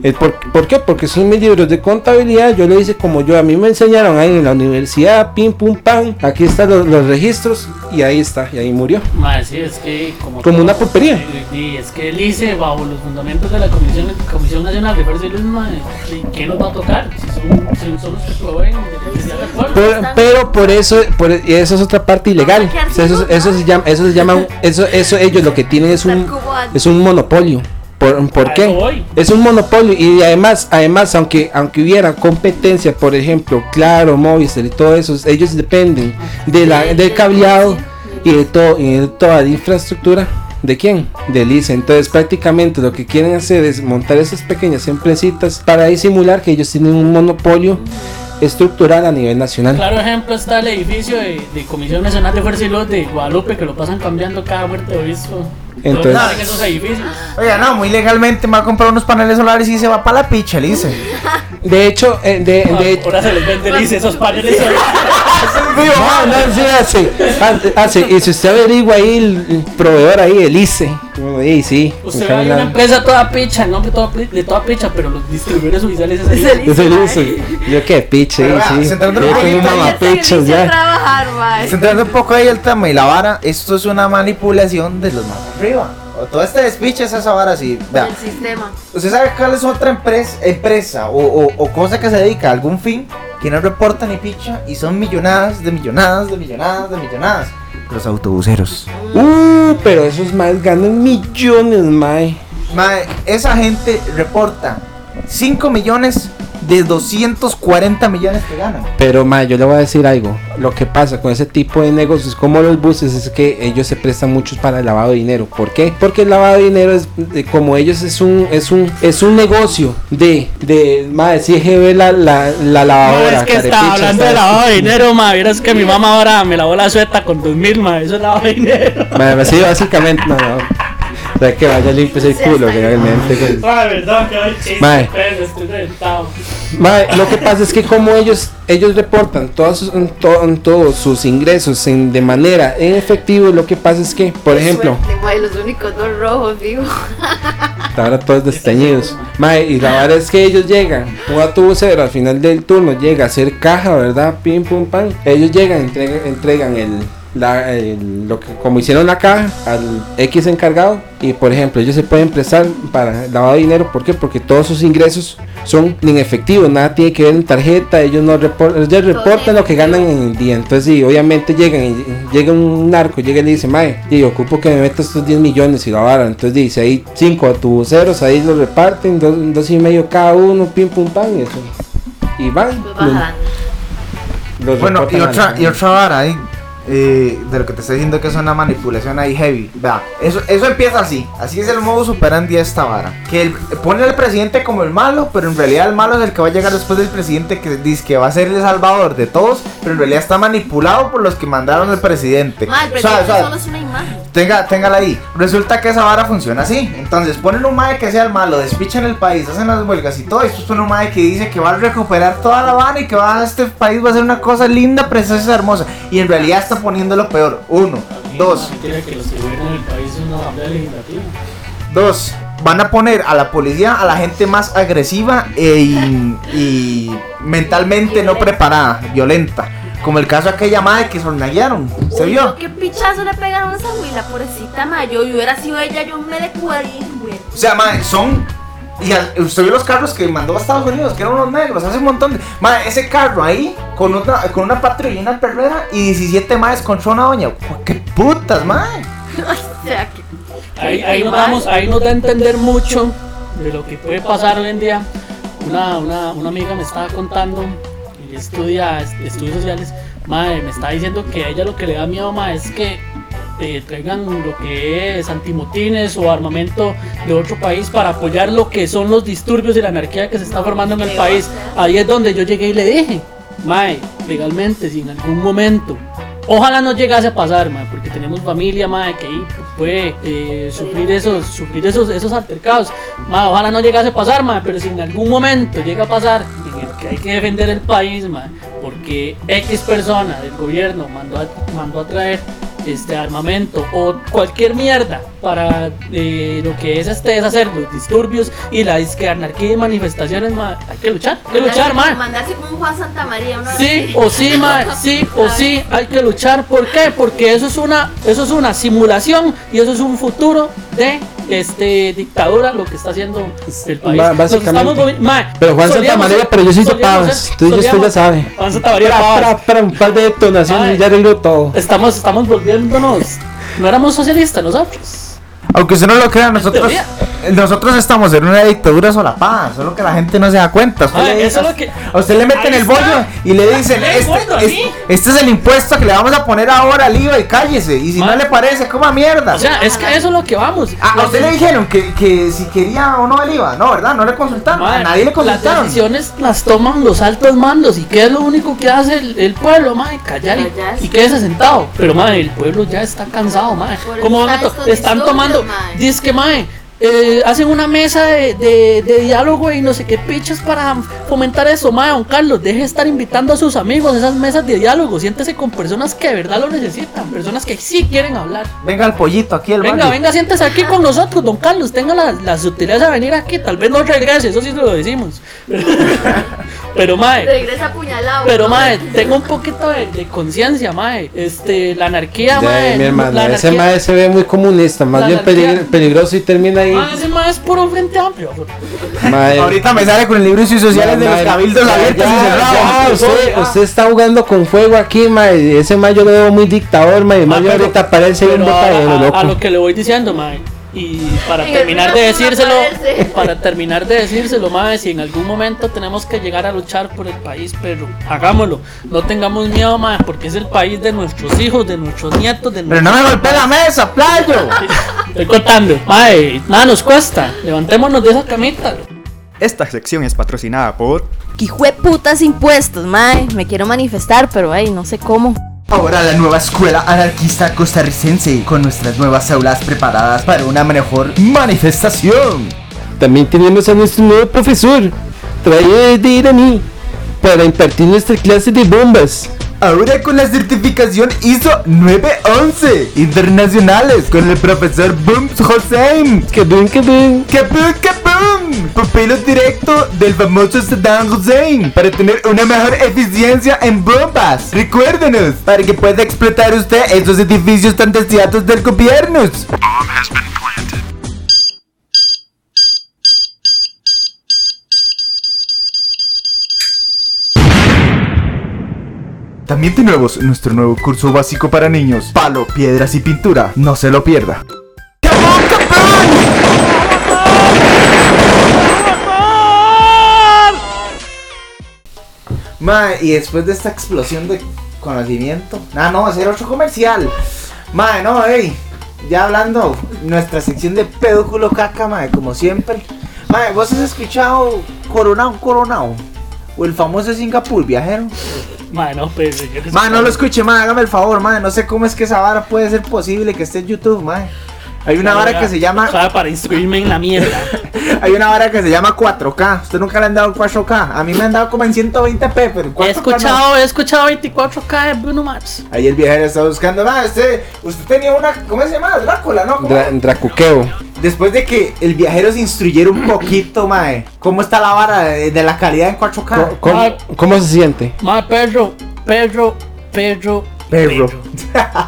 S3: Eh, ¿por, por qué? Porque son mis libros de contabilidad, yo lo hice como yo, a mí me enseñaron ahí en la universidad, pim pum pam, aquí están los, los registros y ahí está, y ahí murió.
S2: Mae, sí, es que como,
S3: Como una pulpería.
S2: Sí, es que el ICE, bajo los fundamentos de la Comisión, Comisión Nacional de Fuerza y Luz, ¿qué nos va a tocar? Si son, si son los que proveen.
S3: Pero, pero por eso, por, y eso es otra parte ilegal. O sea, eso, eso se llama, eso se llama, eso, eso ellos lo que tienen es un, es un monopolio. ¿Por, por qué? Es un monopolio y además, además, aunque, aunque hubiera competencia, por ejemplo, Claro, Movistar y todo eso, ellos dependen de la, del cableado y de todo, y de toda la infraestructura. ¿De quién? Del ICE. Entonces prácticamente lo que quieren hacer es montar esas pequeñas empresitas para disimular que ellos tienen un monopolio estructural a nivel nacional.
S2: Claro ejemplo está el edificio de, de Comisión Nacional de Fuerza y Luz de Guadalupe que lo pasan cambiando cada muerte de obispo.
S3: Entonces-
S2: esos edificios.
S1: Oiga, no, muy legalmente me va a comprar unos paneles solares y se va para la picha, el ICE. (laughs)
S3: De hecho, eh, de, de hecho,
S2: Ahora se les vende el ICE (laughs) esos paneles. (laughs)
S3: no, no, sí, hace, hace, hace, y si usted averigua ahí el, el proveedor ahí, el ICE, ahí sí,
S2: Usted va a una empresa toda picha, el nombre todo pi- de toda picha, pero los distribuidores oficiales es el
S3: es el ICE, yo qué piche,
S1: Pero
S3: sí, sí, yo
S1: un. Centrando un poco ahí el tema y la vara, esto es una manipulación de los más arriba. todo este despiche es esa vara así. Vea,
S4: El sistema.
S1: ¿usted sabe cuál es otra empresa, empresa o, o- o cosa que se dedica a algún fin que no reporta ni picha y son millonadas de millonadas de millonadas de millonadas? Los autobuseros.
S3: Uh, pero esos más ganan millones, mae.
S1: Mae, esa gente reporta 5 millones de 240 millones que ganan.
S3: Pero mae, yo le voy a decir algo. Lo que pasa con ese tipo de negocios como los buses es que ellos se prestan muchos para el lavado de dinero. ¿Por qué? Porque el lavado de dinero es de- como ellos es un es un es un negocio de de mae, si ve la la, la
S2: No,
S3: lavadora.
S2: es que está
S3: carepicha,
S2: hablando de
S3: ¿sabes?
S2: lavado de (laughs) dinero, ma. Vieras que mi mamá ahora me lavó la sueta con dos mil, ma. Eso es lavado de dinero.
S3: Mae, sí, básicamente no, no. O sea, que vaya limpio ese culo realmente. que-
S2: Ma, verdad que hay chiste,
S3: Mae. Mae, lo que pasa es que como ellos ellos reportan todos sus, to- todos sus ingresos en- de manera en efectivo, lo que pasa es que, por ejemplo,
S4: Suerte, mae, los únicos dos rojos, digo. (laughs)
S3: ahora todos desteñidos. Mae, y la verdad es que ellos llegan, un autobusero al final del turno llega a hacer caja, ¿verdad? Pim pum pam. Ellos llegan, entregan, entregan el, la- el- lo que como hicieron la caja al X encargado y por ejemplo ellos se pueden prestar para lavado de dinero, ¿por qué? Porque todos sus ingresos son en efectivo, nada tiene que ver en tarjeta, ellos no reportan, ellos reportan lo que ganan en el día, entonces sí, obviamente llegan y llega un narco, llega y le dice, mae, y ocupo que me meta estos 10 millones y la vara, entonces dice ahí 5 autobuseros, ahí los reparten, dos, dos y medio cada uno, pim pum pam y eso. Y van. Los- los
S1: Bueno, y otra, y otra vara ahí, eh, de lo que te estoy diciendo que es una manipulación ahí heavy. Vea, eso, eso empieza así. Así es el modo superandi de esta vara. Que el- pone al presidente como el malo, pero en realidad el malo es el que va a llegar después del presidente que dice que va a ser el salvador de todos, pero en realidad está manipulado por los que mandaron al presidente.
S4: Mae, el presidente
S1: o sea,
S4: solo es una imagen.
S1: Tenga, téngala ahí. Resulta que esa vara funciona así. Entonces ponen un mae que sea el malo, despichan el país, hacen las huelgas y todo. Esto es un mae que dice que va a recuperar toda la vara y que va a este país va a ser una cosa linda, preciosa, hermosa. Y en realidad está poniendo lo peor. Uno, dos,
S2: Quiere que los que gobiernan el país es una asamblea legislativa.
S1: dos. Van a poner a la policía, a la gente más agresiva e in- y mentalmente no preparada, violenta. Como el caso de aquella madre que sornaguearon. ¿Se
S4: Uy,
S1: vio?
S4: ¿Qué pichazo le pegaron a esa huila, pobrecita, ma? Yo, hubiera sido ella, yo me cuadrí, güey.
S1: O sea, madre, son. Y al- usted vio los carros que mandó a Estados Unidos, que eran unos negros, hace un montón de. Madre, ese carro ahí, con otra, con una patrulla y una perrera, y 17 madres contra una doña. ¡Qué putas, madre! (laughs)
S4: O sea, que.
S2: Ahí, ahí nos damos, ahí nos da a entender mucho de lo que puede pasar hoy en día. Una, una, una amiga me estaba contando, ella estudia est- estudios sociales, madre, me está diciendo que a ella lo que le da miedo más es que eh, traigan lo que es antimotines o armamento de otro país para apoyar lo que son los disturbios y la anarquía que se está formando en el país. Ahí es donde yo llegué y le dije, Mae, legalmente, si en algún momento, ojalá no llegase a pasar, mae, porque tenemos familia, mae, que ahí puede eh, sufrir esos, sufrir esos, esos altercados. Mae, ojalá no llegase a pasar, mae, pero si en algún momento llega a pasar en el que hay que defender el país, mae, porque X persona del gobierno mandó a, mandó a traer este armamento o cualquier mierda para eh, lo que es este deshacer los disturbios y la disque anarquía y manifestaciones, hay que luchar, hay que luchar, mae.
S4: Mandarse como un Juan Santa María, una
S2: Sí o sí, mae, (laughs) sí o sí, hay que luchar. ¿Por qué? Porque eso es una, eso es una simulación y eso es un futuro de este dictadura lo que está haciendo el país. Nos
S3: básicamente.
S2: mae,
S3: Pero Juan Santa
S2: solíamos
S3: María,
S2: ser-
S3: pero yo soy Pavas. Entonces usted ya sabe.
S2: Juan Santa María
S3: Para, para, un par de detonaciones
S2: Ay.
S3: ya todo.
S2: Estamos, estamos volviéndonos. No éramos socialistas nosotros.
S1: Aunque usted no lo crea, nosotros, nosotros estamos en una dictadura solapada, solo que la gente no se da cuenta. Usted
S2: Ay,
S1: le
S2: eso
S1: dice-
S2: es lo que-
S1: A usted le meten
S2: Ahí
S1: el bollo y le dicen,
S2: ¿Me
S1: este,
S2: a
S1: este es el impuesto que le vamos a poner ahora al IVA y cállese. Y si no le parece, coma mierda.
S2: O sea, es que eso es lo que vamos.
S1: Ah, a
S2: Las
S1: usted le dijeron que, que si quería o no el IVA, no, ¿verdad? No le consultaron, a nadie le
S2: Las
S1: consultaron.
S2: decisiones las toman los altos mandos. ¿Y qué es lo único que hace el, el pueblo, madre? Callar y, y quédese sentado. Pero, madre, el pueblo ya está cansado, madre. ¿Cómo van a
S4: están
S2: to- Están
S4: disturbios,
S2: tomando.
S4: mae.
S2: Madre, eh, hacen una mesa de, de- de diálogo y no sé qué pichas para fomentar eso, mae, don Carlos, deje de estar invitando a sus amigos a esas mesas de diálogo, siéntese con personas que de verdad lo necesitan, personas que sí quieren hablar.
S1: Venga el pollito aquí el
S2: Venga, venga, siéntese aquí con nosotros, don Carlos. Tenga la, la sutileza de venir aquí. Tal vez no regrese, eso sí se lo decimos. (laughs) Pero, mae,
S4: Regresa apuñalado.
S2: pero mae, tengo un poquito de, de conciencia, mae. Este, la anarquía, mae.
S3: mi hermano,
S2: la
S3: ese mae se ve muy comunista, más
S2: La
S3: bien
S2: anarquía-
S3: peligroso y termina ahí.
S2: Mae, ese mae es puro frente amplio.
S3: Mae,
S1: Ahorita me sale con el libro y sociales de los cabildos abiertos y cerrados.
S3: ya, usted, usted está jugando con fuego aquí, mae. Ese mae yo lo veo muy dictador, mae.
S2: Ah,
S3: ahorita parece un botadero, loco.
S2: a lo que le voy diciendo, mae. Y para terminar de decírselo, (laughs) para terminar de decírselo, mae, si en algún momento tenemos que llegar a luchar por el país, pero hagámoslo. No tengamos miedo, mae, porque es el país de nuestros hijos, de nuestros nietos, de
S1: Pero no me golpee la mesa, playo. (laughs)
S2: Estoy contando. Mae, nada nos cuesta. Levantémonos de esa camita.
S6: Esta sección es patrocinada por
S4: Quijue putas impuestos, mae. Me quiero manifestar, pero ay, no sé cómo.
S1: Ahora la nueva escuela anarquista costarricense con nuestras nuevas aulas preparadas para una mejor manifestación.
S3: También tenemos a nuestro nuevo profesor, trae de Iraní, para impartir nuestra clase de bombas.
S1: Ahora con la certificación ISO 911 internacionales con el profesor Bums Hossein.
S3: Kabum, kabum.
S1: ¡Capum, capum! Pupilo directo del famoso Saddam Hussein para tener una mejor eficiencia en bombas. Recuérdenos, para que pueda explotar usted esos edificios tan deseados del gobierno. También tenemos nuestro nuevo curso básico para niños, palo, piedras y pintura. No se lo pierda. Mae, y después de esta explosión de conocimiento. Ah, no, hacer otro comercial. Mae, no, ey. Ya hablando, nuestra sección de pedúculo caca, mae, como siempre. Mae, ¿vos has escuchado Coronao Coronao? O el famoso Singapur viajero.
S2: Mae, no, pues. yo.
S1: Mae, no lo escuche, mae, hágame el favor, mae. No sé cómo es que esa vara puede ser posible que esté en YouTube, mae. (laughs) Hay una vara que se llama.
S2: Sabe, para instruirme en la mierda.
S1: Hay una vara que se llama 4K. Usted nunca le han dado 4K. A mí me han dado como en 120p, pero 4K
S2: He
S1: no.
S2: escuchado, he escuchado 24K de Bruno Mars.
S1: Ahí el viajero está buscando. Ah, usted, usted tenía una. ¿Cómo se llama? Drácula, ¿no?
S3: Dra- Dracuqueo.
S1: Después de que el viajero se instruyera un poquito, (clears throat) mae. ¿Cómo está la vara de, de la calidad en 4K?
S3: ¿Cómo,
S2: Ah.
S3: cómo se siente?
S2: Mae, perro, perro, perro,
S1: Perro. (laughs)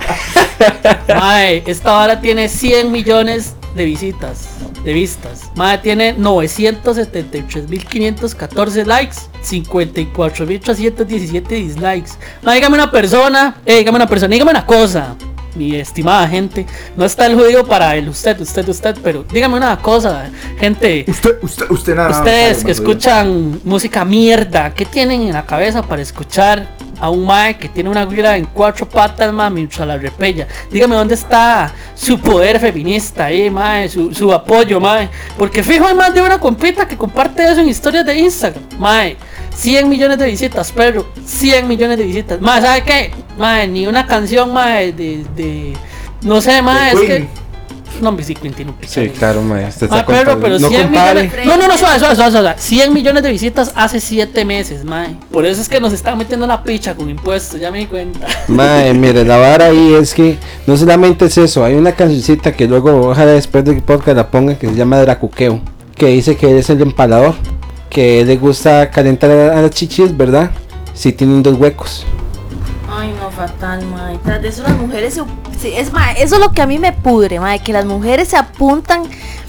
S2: Mae, esta vara tiene 100 millones de visitas, de vistas. Mae, tiene 973.514 likes, 54.317 dislikes. Mae, dígame una persona, eh, dígame una persona, dígame una cosa. Mi estimada gente, no está el judío para el usted, usted, usted, pero dígame una cosa, gente.
S1: Usted, usted, usted nada.
S2: Ustedes que escuchan música mierda, ¿qué tienen en la cabeza para escuchar a un mae que tiene una güira en cuatro patas, mae, mientras la repella? Dígame dónde está su poder feminista ahí, mae, su, su apoyo, mae. Porque fijo hay más de una compita que comparte eso en historias de Instagram, mae. 100 millones de visitas, perro. 100 millones de visitas. Mae, ¿sabe qué? Mae, ni una canción, mae, de, de... No sé, mae, es que... No, sí, Queen tiene un
S3: Sí, claro, mae. Usted
S2: Ah, pero, pero
S3: no
S2: 100
S3: compare.
S2: millones. No, no, no, suave, suave, suave, suave. 100 millones de visitas hace 7 meses, mae. Por eso es que nos están metiendo la picha con impuestos, ya me di cuenta. (laughs)
S3: Mae, mire, la vara ahí es que no solamente es eso, hay una cancioncita que luego ojalá después del podcast la ponga que se llama Dracuqueo, que dice que él es el empalador, que le gusta calentar a, las chichis, ¿verdad? Si tienen dos huecos.
S4: Ay, no, fatal, mae. Tras de eso las mujeres se... sí, es, eso es lo que a mí me pudre, mae. Que las mujeres se apuntan,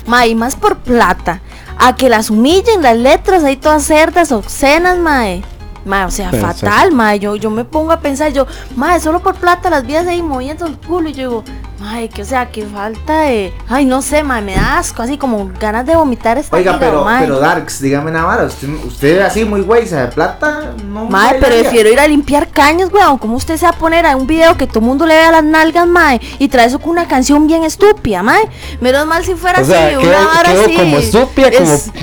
S4: mae, y más por plata. A que las humillen las letras ahí todas cerdas, obscenas, mae. Mae, o sea,
S3: Pero,
S4: fatal, mae. Yo, yo me pongo a pensar, yo, mae, solo por plata las vías ahí moviendo el culo. Y yo digo, mae, que o sea, que falta de... Ay, no sé, mae, me da asco, así como ganas de vomitar esta
S1: Oiga,
S4: vida,
S1: pero,
S4: mae.
S1: pero Darks, dígame una vara. Usted, usted así muy güey, de plata, no.
S4: Mae, pero prefiero ir a limpiar caños, weón. ¿Cómo usted se va a poner a un video que todo el mundo le vea las nalgas, mae? Y trae eso con una canción bien estúpida, mae. Menos mal si fuera
S3: O sea,
S4: así,
S3: quedo-
S4: una vara
S3: quedo
S4: así.
S3: como estúpida,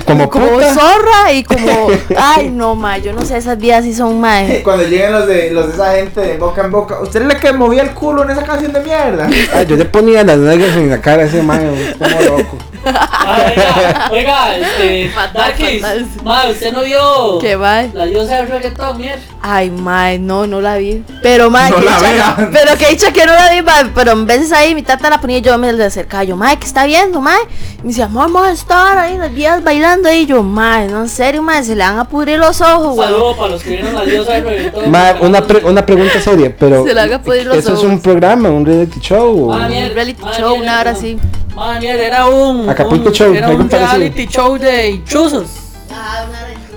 S3: como- como puta.
S4: zorra y como. (laughs) Ay, no, mae. Yo no sé, esas vidas sí son, mae.
S1: Cuando lleguen los de, los de esa gente de boca en boca, ¿usted es la que movía el culo en esa canción de mierda?
S3: Yo le ponía las nalgas en la cara a ese mae, como loco.
S2: Ah, Oiga, oiga, este, (laughs)
S4: Fatal,
S2: Darkis,
S4: fatal.
S2: ma, usted no vio
S4: ¿Qué va?
S2: la diosa del reggaetón, mierda.
S4: Ay, mae, no, no la vi. Pero, mae,
S1: No
S4: que
S1: la
S4: pero que dicha que no la vi, mae. Pero en veces ahí mi tata la ponía y yo me le acercaba. Yo, mae, ¿qué está viendo, mae? Y me decía, amor, vamos a estar ahí, las vías bailando. Y yo, mae, no, en serio, mae, se le van a pudrir los ojos, güey.
S2: saludo para los que vieron la diosa del reggaetón. (laughs)
S3: Ma, una, pre- una pregunta seria, pero
S4: Se le haga poder los
S3: ¿eso es
S4: ojos.
S3: un programa, un reality show? o-
S2: Ma, mierda,
S4: Un reality show,
S2: mierda,
S4: una hora
S2: no.
S4: así.
S2: Ma, mierda, era un.
S3: Acapulco
S2: un-
S3: Show,
S2: Era un reality show de chuzos.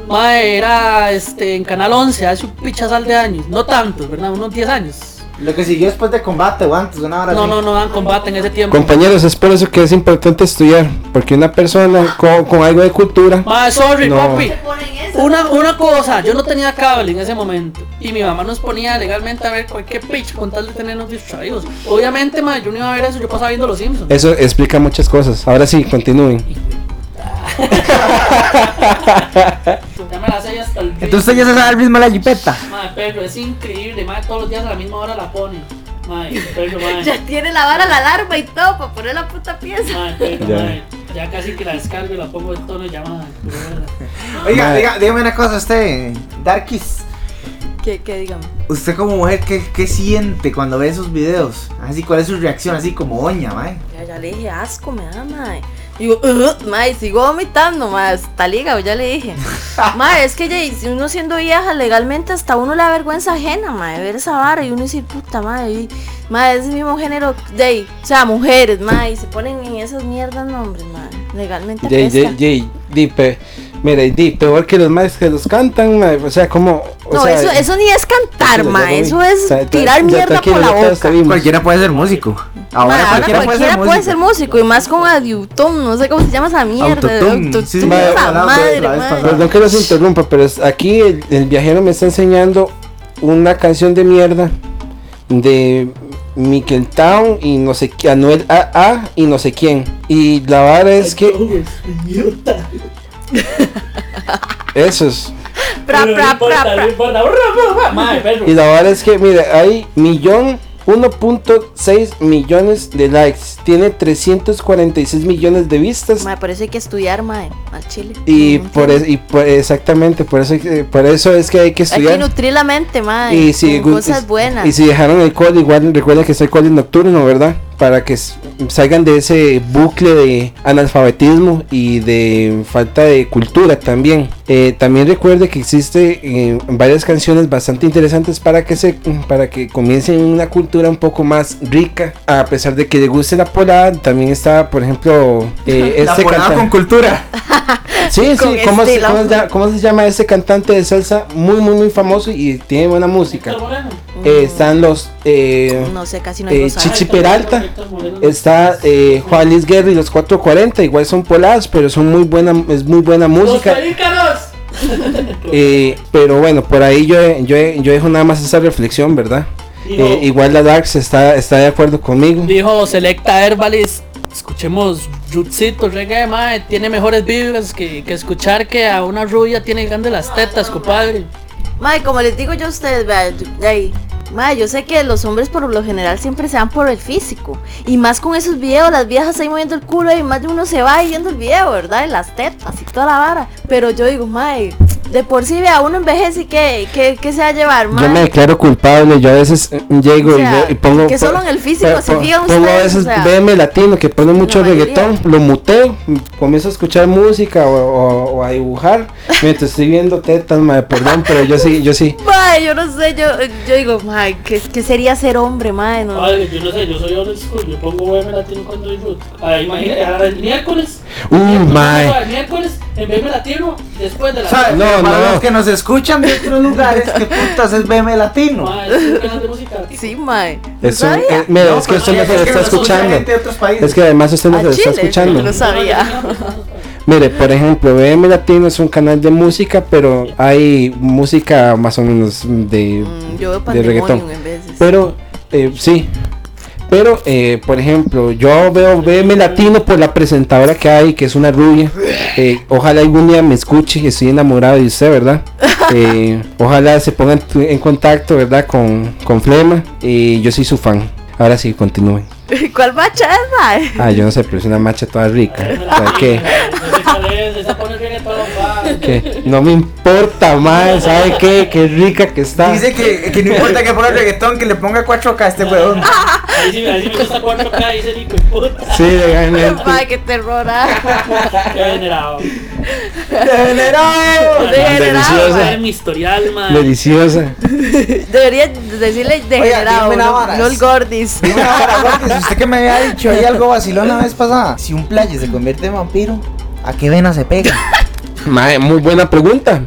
S2: Ma, era este, en Canal 11 hace un pichazal de años. No tantos, ¿verdad? Unos 10 años.
S1: Lo que siguió después de combate o antes, una hora
S2: No,
S1: así.
S2: no, no dan combate en ese tiempo.
S3: Compañeros, es por eso que es importante estudiar, porque una persona con, con algo de cultura,
S2: Ma, sorry,
S3: No.
S2: papi. Una, una cosa, yo no tenía cable en ese momento. Y mi mamá nos ponía legalmente a ver cualquier pitch con tal de tenernos distraídos. Obviamente, ma, yo no iba a ver eso, yo pasaba viendo los Simpsons.
S3: eso explica muchas cosas. Ahora sí, continúen.
S2: Ya me la sé hasta el
S1: Entonces ya se sabe el de la jipeta.
S2: Madre, perro, es increíble, madre, todos los días a la misma hora la pone. Madre, perro, (laughs) madre.
S4: Ya tiene la vara, la alarma y todo para poner la puta pieza.
S2: Madre, perro,
S3: Ya.
S2: madre. Ya casi que la descargo y la pongo en tono de llamada. (laughs)
S1: Oiga, diga, dígame una cosa, usted, Darkis.
S4: ¿Qué, qué, dígame?
S1: Usted como mujer, ¿qué, qué siente cuando ve esos videos? Así, ¿cuál es su reacción? Así como oña, mae.
S4: Ya, ya le dije, asco me da, mae. Digo, "Ugh", mae, sigo vomitando, mae, hasta el hígado, ya le dije. (laughs) mae, es que ya, y si uno siendo vieja, legalmente hasta uno le da vergüenza ajena, mae, ver esa vara y uno dice, puta, mae, y, mae, es el mismo género de o sea, mujeres, mae, y se ponen en esas mierdas nombres, mae, legalmente
S3: Jay. Jay, Jay, di, mira, di, peor que los más que los cantan, ma, o sea, como... o
S4: No,
S3: sea,
S4: eso, eso ni es cantar, mae,
S3: ya
S4: eso es tirar mierda por la boca.
S1: Cualquiera puede ser músico. Ahora, cualquiera, puede, ser
S4: puede ser músico y más con adiutón, no sé cómo se llama esa mierda.
S1: Autotune, sí,
S4: madre, mae.
S1: pasada.
S3: Perdón que los interrumpa, pero es- aquí el, el viajero me está enseñando una canción de mierda de Michael Town y no sé qué, Anuel AA y no sé quién. Y la vara es que eso es.
S4: Pra,
S2: no importa,
S4: pra,
S2: no importa.
S3: Y la vara es que, mire, hay millón 1.6 millones de likes. Tiene 346 millones de vistas.
S4: Eso hay que estudiar, mae, al chile.
S3: Y por, es- y por- exactamente, por eso, hay que- por eso es que hay que
S4: Hay que
S3: estudiar.
S4: nutrir la mente, mae,
S3: Y si,
S4: cosas buenas.
S3: Y si dejaron el call, igual recuerden que está el call nocturno, ¿verdad? Para que salgan de ese bucle de analfabetismo y de falta de cultura también. Eh, también recuerde que existe eh, varias canciones bastante interesantes para que se para que comiencen una cultura un poco más rica. A pesar de que le guste la polada, también está, por ejemplo, eh, (laughs)
S1: La
S3: este canta-
S1: con cultura. (laughs)
S3: Sí,
S4: Con
S3: sí, ¿cómo se,
S4: estilo.
S3: cómo se llama, cómo se llama ese cantante de salsa muy, muy, muy famoso y tiene buena música? Eh, están los eh,
S4: No sé, casi no
S3: eh. Chichi Peralta. Está eh, Juan Luis Guerra y los 440, igual son poladas, pero son muy buena, es muy buena
S2: ¡Los
S3: música. (laughs) Eh, pero bueno, por ahí yo, yo, yo dejo nada más esa reflexión, ¿verdad?
S2: Dijo,
S3: Eh, igual la Darks está, está de acuerdo conmigo.
S2: dijo Selecta Herbalis. Escuchemos Rutsito, reggae, mae. Tiene mejores vibras que, que escuchar que a una rubia tiene grandes las tetas, compadre.
S4: Mae, como les digo yo a ustedes, vea, ahí, mae, yo sé que los hombres por lo general siempre se van por el físico. Y más con esos videos, las viejas ahí moviendo el culo y más de uno se va viendo el video, ¿verdad? Y las tetas y toda la vara. Pero yo digo, mae, de por sí, vea, uno envejece y que, que, que se va a llevar, mae.
S3: Yo me declaro culpable, yo a veces eh, llego
S4: O
S3: y
S4: sea,
S3: ve- y, pongo...
S4: que solo en el físico
S3: po-
S4: se fijan
S3: Pongo a veces
S4: o sea,
S3: BM latino que pone mucho reggaetón, lo muteo, comienzo a escuchar música o, o- o a dibujar mientras estoy viendo tetas, madre, perdón, pero yo sí, yo sí. (laughs)
S4: Mae, yo no sé, yo, yo digo, mae, ¿qué, qué sería ser hombre, mae? No,
S2: Padre, yo no sé, yo soy old school, yo pongo BM latino cuando. Ah, imagínate, ahora el miércoles.
S3: Uh,
S2: el miércoles. El miércoles en BM latino, después de la.
S1: ¿Sabe?
S3: No,
S1: Para los que nos escuchan de otros lugares, ¿qué (laughs) putas es BM Latino?
S2: Es un canal de música.
S4: Sí, mae.
S3: Es un- eh, mira,
S1: No,
S3: es que
S1: pero
S3: usted no se lo está escuchando.
S1: gente de otros países.
S3: Es que además usted no se lo está escuchando.
S4: no sabía. (laughs)
S3: Mire, por ejemplo, BM Latino es un canal de música, pero hay música más o menos de,
S4: Mm, yo
S3: de reggaetón.
S4: pandemonium en veces.
S3: Pero, eh, sí. Pero, eh, por ejemplo, yo veo BM Latino por la presentadora que hay, que es una rubia. Eh, ojalá algún día me escuche, estoy enamorado de usted, ¿verdad? (laughs) Eh, ojalá se pongan en contacto, ¿verdad? Con, con Flema. Y yo soy su fan. Ahora sí, continúen. (laughs)
S4: ¿Cuál macha es, mae?
S3: Ah, yo no sé, pero es una macha toda rica. (laughs) ¿Sabes qué?
S2: Pone reggaetón, va.
S3: Que no me importa, mae, ¿sabe qué? Qué rica que está.
S1: Dice que, que no importa que ponga reggaetón, que le ponga 4K a este weón.
S2: Ahí sí, ahí sí me gusta 4K, dice Nico, puta.
S3: Sí, legalmente.
S4: Mae, qué terror, ah.
S2: Qué venerado.
S1: ¡Degenerado!
S4: Degenerado,
S2: A ver
S4: mae.
S2: mi historial, man.
S3: Deliciosa.
S4: Debería decirle degenerado,
S1: dime una
S4: no,
S1: vara.
S4: no el gordis.
S1: Dime una hora, Gordy, si usted que me había dicho ahí algo vacilón la vez pasada. Si un playo se convierte en vampiro, ¿a qué vena se pega?
S3: Mae, muy buena pregunta.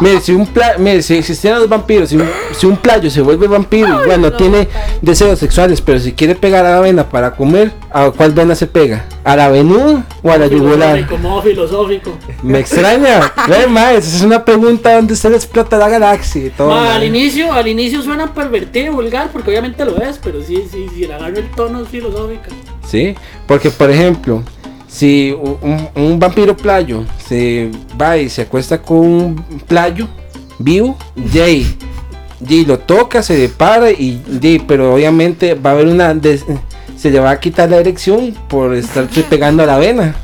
S3: Mire, si un pla mire, si existieran los vampiros, si un, si un playo se vuelve vampiro y bueno, tiene deseos sexuales, pero si quiere pegar a la vena para comer, ¿a cuál vena se pega? ¿A la venuda o a la yugular?
S2: Modo filosófico.
S3: Me extraña. Ve, mae, esa es una pregunta donde se le explota la galaxia y todo.
S2: Ma, al inicio, al inicio suena pervertido, vulgar, porque obviamente lo es, pero sí, sí, sí, le agarro el tono es filosófico.
S3: Sí, porque por ejemplo, si un, vampiro playo se va y se acuesta con un playo vivo, Jay, Jay lo toca, se depara y Jay, pero obviamente va a haber una se le va a quitar la erección por estar pegando a la vena.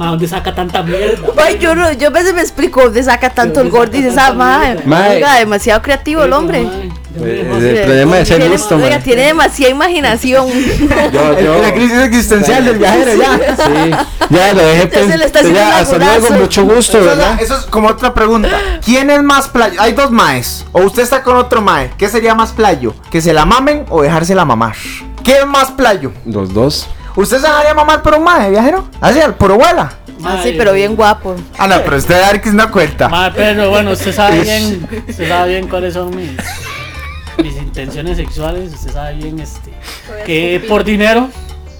S2: Ma, ¿dónde saca tanta mierda? (laughs)
S4: Ay, yo, no, yo a veces me explico dónde saca tanto el gordis esa madre.
S3: Mae.
S4: Oiga, demasiado creativo el hombre.
S3: Eh, el problema de ser
S4: Tiene-
S3: listo,
S4: oiga, tiene demasiada imaginación. (laughs)
S3: Yo, yo-
S1: La crisis existencial del viajero, ya.
S3: Sí, ya lo dejé
S4: Ya se le está
S3: pensar. Ya, hasta luego, mucho gusto, ¿verdad?
S1: eso es como otra pregunta. ¿Quién es más playo? Hay dos maes. O usted está con otro mae. ¿Qué sería más playo? ¿Que se la mamen o dejársela mamar? ¿Qué es más playo?
S3: Los dos.
S1: ¿Usted se dejaría mamar por un mae, viajero? Así, al puro abuela.
S4: Así, pero bien guapo.
S1: Ah, no, pero usted Arquis no cuenta.
S2: Ma, pero bueno, usted sabe bien, usted sabe bien cuáles son mis, mis intenciones sexuales, usted sabe bien este que por dinero.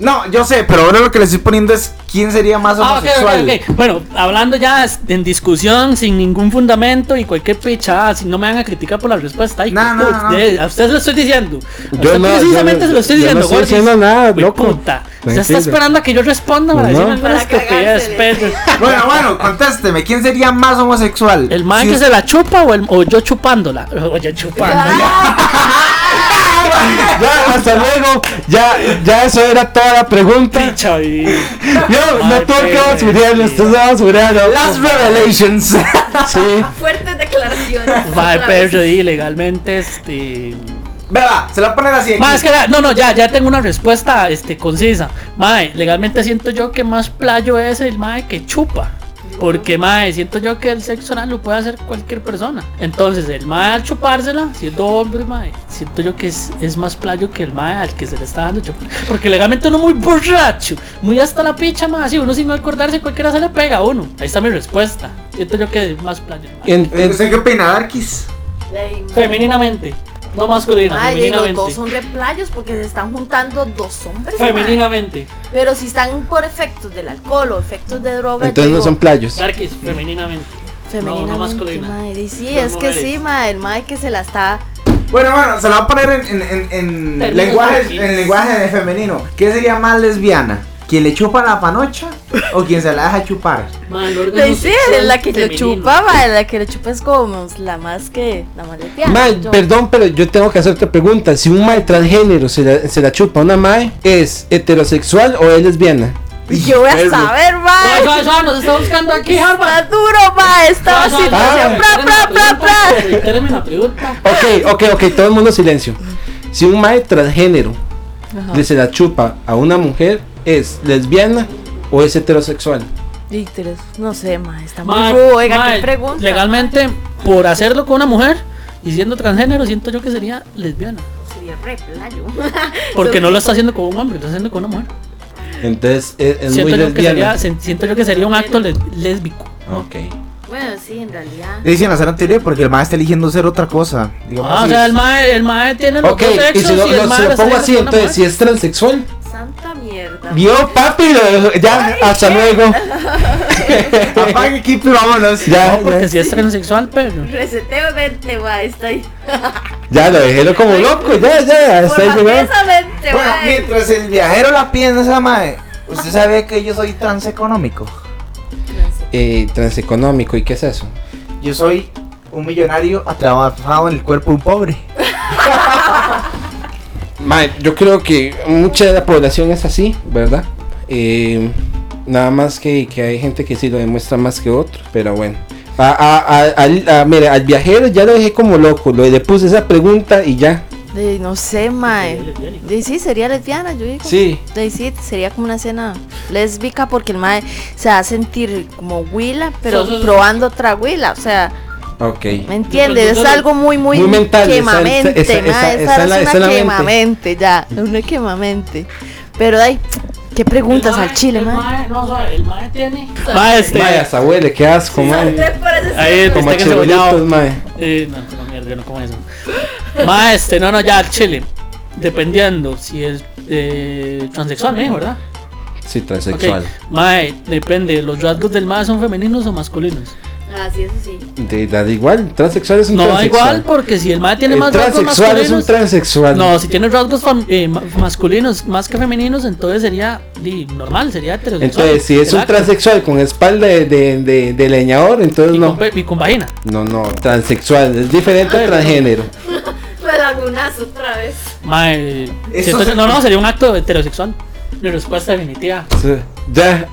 S1: No, yo sé, pero ahora lo que le estoy poniendo es quién sería más
S2: Ah,
S1: homosexual.
S2: Bueno, hablando ya en discusión, sin ningún fundamento y cualquier pechada, si no me van a criticar por la respuesta. Ay,
S1: No, no, no.
S2: A usted se lo estoy diciendo. A
S3: Yo
S2: precisamente
S3: yo
S2: se lo estoy
S3: yo
S2: diciendo,
S3: no estoy diciendo nada, loco.
S2: puta. Usted está esperando a que yo responda para
S3: No.
S2: decirme
S4: Para
S2: estupidez.
S1: Bueno, bueno, contésteme, ¿quién sería más homosexual?
S2: ¿El man
S1: Si
S2: que se la chupa o, el, o yo chupándola? O yo chupándola. (laughs)
S3: Ya, hasta luego. Ya, ya eso era toda la pregunta. Yo no
S2: Ay,
S3: tengo que
S2: pero,
S3: basurarlo,
S2: sí.
S3: usted se va a basurear, loco.
S1: Last Revelations.
S3: Sí.
S4: Fuertes declaraciones.
S2: Va, perro, y legalmente, este.
S1: Vea, se la poner así.
S2: Más que nada, no, no, ya, ya tengo una respuesta este, concisa. Mae, legalmente siento yo que más playo es el mae que chupa. Porque, mae, siento yo que el sexo oral lo puede hacer cualquier persona. Entonces, el mae al chupársela, siendo hombre, mae, siento yo que es, es más playo que el mae al que se le está dando chupar. Porque legalmente uno muy borracho, muy hasta la picha, mae, así uno sin no acordarse, cualquiera se le pega a uno. Ahí está mi respuesta. Siento yo que es más playo.
S3: En- en-
S1: ¿Usted qué opina, Arquis?
S2: Femeninamente, no masculina,
S4: Ay,
S2: femeninamente.
S4: dos son replayos porque se están juntando dos hombres.
S2: Femeninamente.
S4: Pero si están por efectos del alcohol o efectos de droga.
S3: entonces no son
S4: digo,
S3: playos.
S2: Darkis, femeninamente.
S4: Femeninamente,
S2: No, no masculina.
S4: y sí,
S2: Las
S4: es que sí, mae, el mae que se la está.
S1: Bueno, bueno, se la voy a poner en, en, en, lenguaje, en lenguaje femenino. ¿Qué sería más lesbiana? ¿Quien le chupa la panocha o quien se la deja chupar?
S2: Ma, el órgano
S4: Sí, la que lo
S2: femenino.
S4: chupa, mae, la que lo chupa es como la más que. La más lesbiana. Yo.
S3: perdón, pero yo tengo que hacer otra pregunta. Si un mae transgénero se la, se la chupa a una mae, ¿es heterosexual o es lesbiana?
S4: Yo voy a saber, mae.
S2: suave, suave, nos está buscando aquí, Harvard.
S4: Está duro, mae, esta
S2: suave,
S4: situación. Pra, pra, pra,
S2: la pregunta.
S3: Ok, ok, ok, todo el mundo silencio. Si un mae transgénero le se la chupa a una mujer, ¿es lesbiana o es heterosexual?
S4: No sé, mae, está muy
S2: Ma,
S4: rudo. Oiga,
S2: ma,
S4: qué pregunta.
S2: Legalmente, por hacerlo con una mujer y siendo transgénero, siento yo que sería lesbiana.
S4: Sería re playo. (laughs)
S2: Porque no lo está haciendo con un hombre, lo está haciendo con una mujer.
S3: Entonces es, es muy
S2: Siento yo, que
S3: lesbiana.
S2: sería, siento yo que sería un acto les- lésbico.
S3: Ok.
S4: Bueno, sí, en realidad.
S1: Dicen hacer anterior porque el maestro está eligiendo ser otra cosa. Digamos
S2: Ah, o
S1: así.
S2: sea, el mae, el mae tiene los
S3: Ok,
S2: dos
S3: y
S2: sexos
S3: si lo,
S2: y el
S3: si lo pongo así, entonces si es transexual,
S4: Santa mierda.
S3: vio papi, ya, hasta luego. (laughs)
S1: Apague equipo y vámonos.
S3: Ya,
S2: No, porque
S3: ya,
S2: si es transexual, pero.
S4: Reseteo mente, está ahí. (laughs)
S3: ya lo dejé como loco, ya, ya, hasta ahí
S1: Bueno,
S4: mae.
S1: mientras el viajero la piensa, mae. ¿Usted sabe que yo soy transeconómico?
S3: Eh, transeconómico, ¿y qué es eso?
S1: Yo soy un millonario atrapado en el cuerpo de un pobre. (laughs)
S3: Mae, yo creo que mucha de la población es así, ¿verdad? Eh, nada más que, que hay gente que sí lo demuestra más que otros, pero bueno. A, a, a- al- a- mire, al viajero ya lo dejé como loco, lo, le puse esa pregunta y ya.
S4: De, no sé, mae. De, sí, sería lesbiana, yo digo.
S3: Sí.
S4: De, sí, sería como una escena lésbica porque el mae se va a sentir como huila, pero
S2: So- so-
S4: probando otra huila. O sea,
S3: Ok.
S4: ¿me entiendes? Es algo muy, muy,
S3: Muy mental, esa-
S4: quemamente,
S3: esa- esa-
S4: mae,
S3: esa
S4: esa
S3: es la-
S4: es
S3: esa es la
S4: una
S3: mente.
S4: quemamente, ya. (laughs) Una quemamente. Pero, ay, ¿qué preguntas al chile, mae?
S2: mae, no, suave, el mae tiene. Mae, este.
S3: Hasta huele, qué asco, mae.
S2: Ahí
S3: Como
S2: está que
S3: chibolitos, mae.
S2: Eh, no, no, mierda, yo no como eso. Mae, este, no, no, ya, chile. Dependiendo si es eh, transexual, ¿eh? ¿verdad?
S3: Sí, transexual.
S2: Mae, depende. ¿Los rasgos del mae son femeninos o masculinos?
S4: Ah, sí, eso sí.
S3: De, da igual, transexual es un
S2: No, da
S3: transexual.
S2: igual, porque si el mae tiene
S3: El
S2: más rasgos
S3: transexual es un
S2: masculinos.
S3: transexual.
S2: No, si tiene rasgos eh, ma- masculinos más que femeninos, entonces sería di, normal, sería heterosexual.
S3: Entonces, si es un transexual con espalda de, de, de- de leñador, entonces
S2: y,
S3: no.
S2: con, y con vagina.
S3: No, no, transexual, es diferente
S2: Ay,
S3: a
S2: no.
S3: transgénero. (laughs)
S4: Fue lagunazo otra vez.
S2: Mae,
S1: Eso
S2: si entonces-
S1: se-
S2: no, no, sería un acto heterosexual. Mi respuesta definitiva.
S3: Sí, Ya,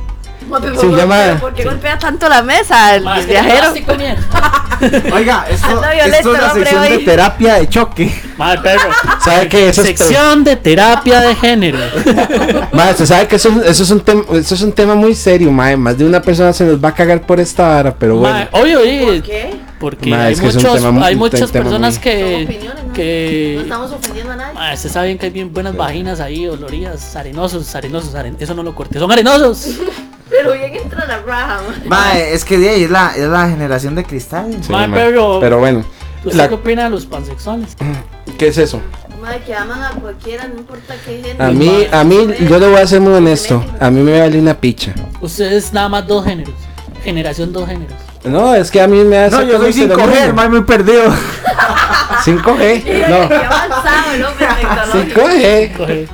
S3: Se llama-
S4: pero ¿Por qué golpea tanto la mesa el
S2: que
S4: viajero? (laughs)
S1: Oiga, esto, es
S4: hombre
S1: sección de terapia de choque.
S2: Mae, perro.
S3: ¿sabe qué? Eso es
S2: Sección de terapia de género. (laughs)
S3: Usted sabe que eso, eso, es un tem- eso es un tema muy serio, mae. Más de una persona se nos va a cagar por esta vara, pero bueno.
S2: Obvio, oye,
S4: ¿Por qué?
S2: porque hay, muchos,
S3: muy-
S2: hay muchas personas que,
S4: ¿no?
S2: Que
S4: estamos ofendiendo a nadie.
S2: Mae, usted sabe bien que hay bien buenas vaginas ahí, doloridas, arenosos, arenosos, aren- eso no lo corté, son arenosos. (laughs)
S4: Pero bien entra la raja, man.
S1: Mae, es que de ahí es la, es la generación de cristal.
S3: Sí,
S2: mae,
S3: mae.
S2: pero-
S3: pero bueno,
S2: ¿Usted
S3: la-
S2: qué opina de los pansexuales?
S3: ¿qué es eso?
S4: Madre, que aman a cualquiera, no importa qué género.
S3: A mí, a mí, yo le voy a ser muy honesto. A mí me vale una picha.
S2: Ustedes nada más dos géneros, generación dos géneros.
S3: No, es que a mí me da
S1: No, yo soy
S3: exactamente (laughs)
S1: sin coger, mae, muy perdido.
S3: 5G. No,
S4: Qué avanzado el hombre tecnológico.
S3: 5G.
S2: Coge.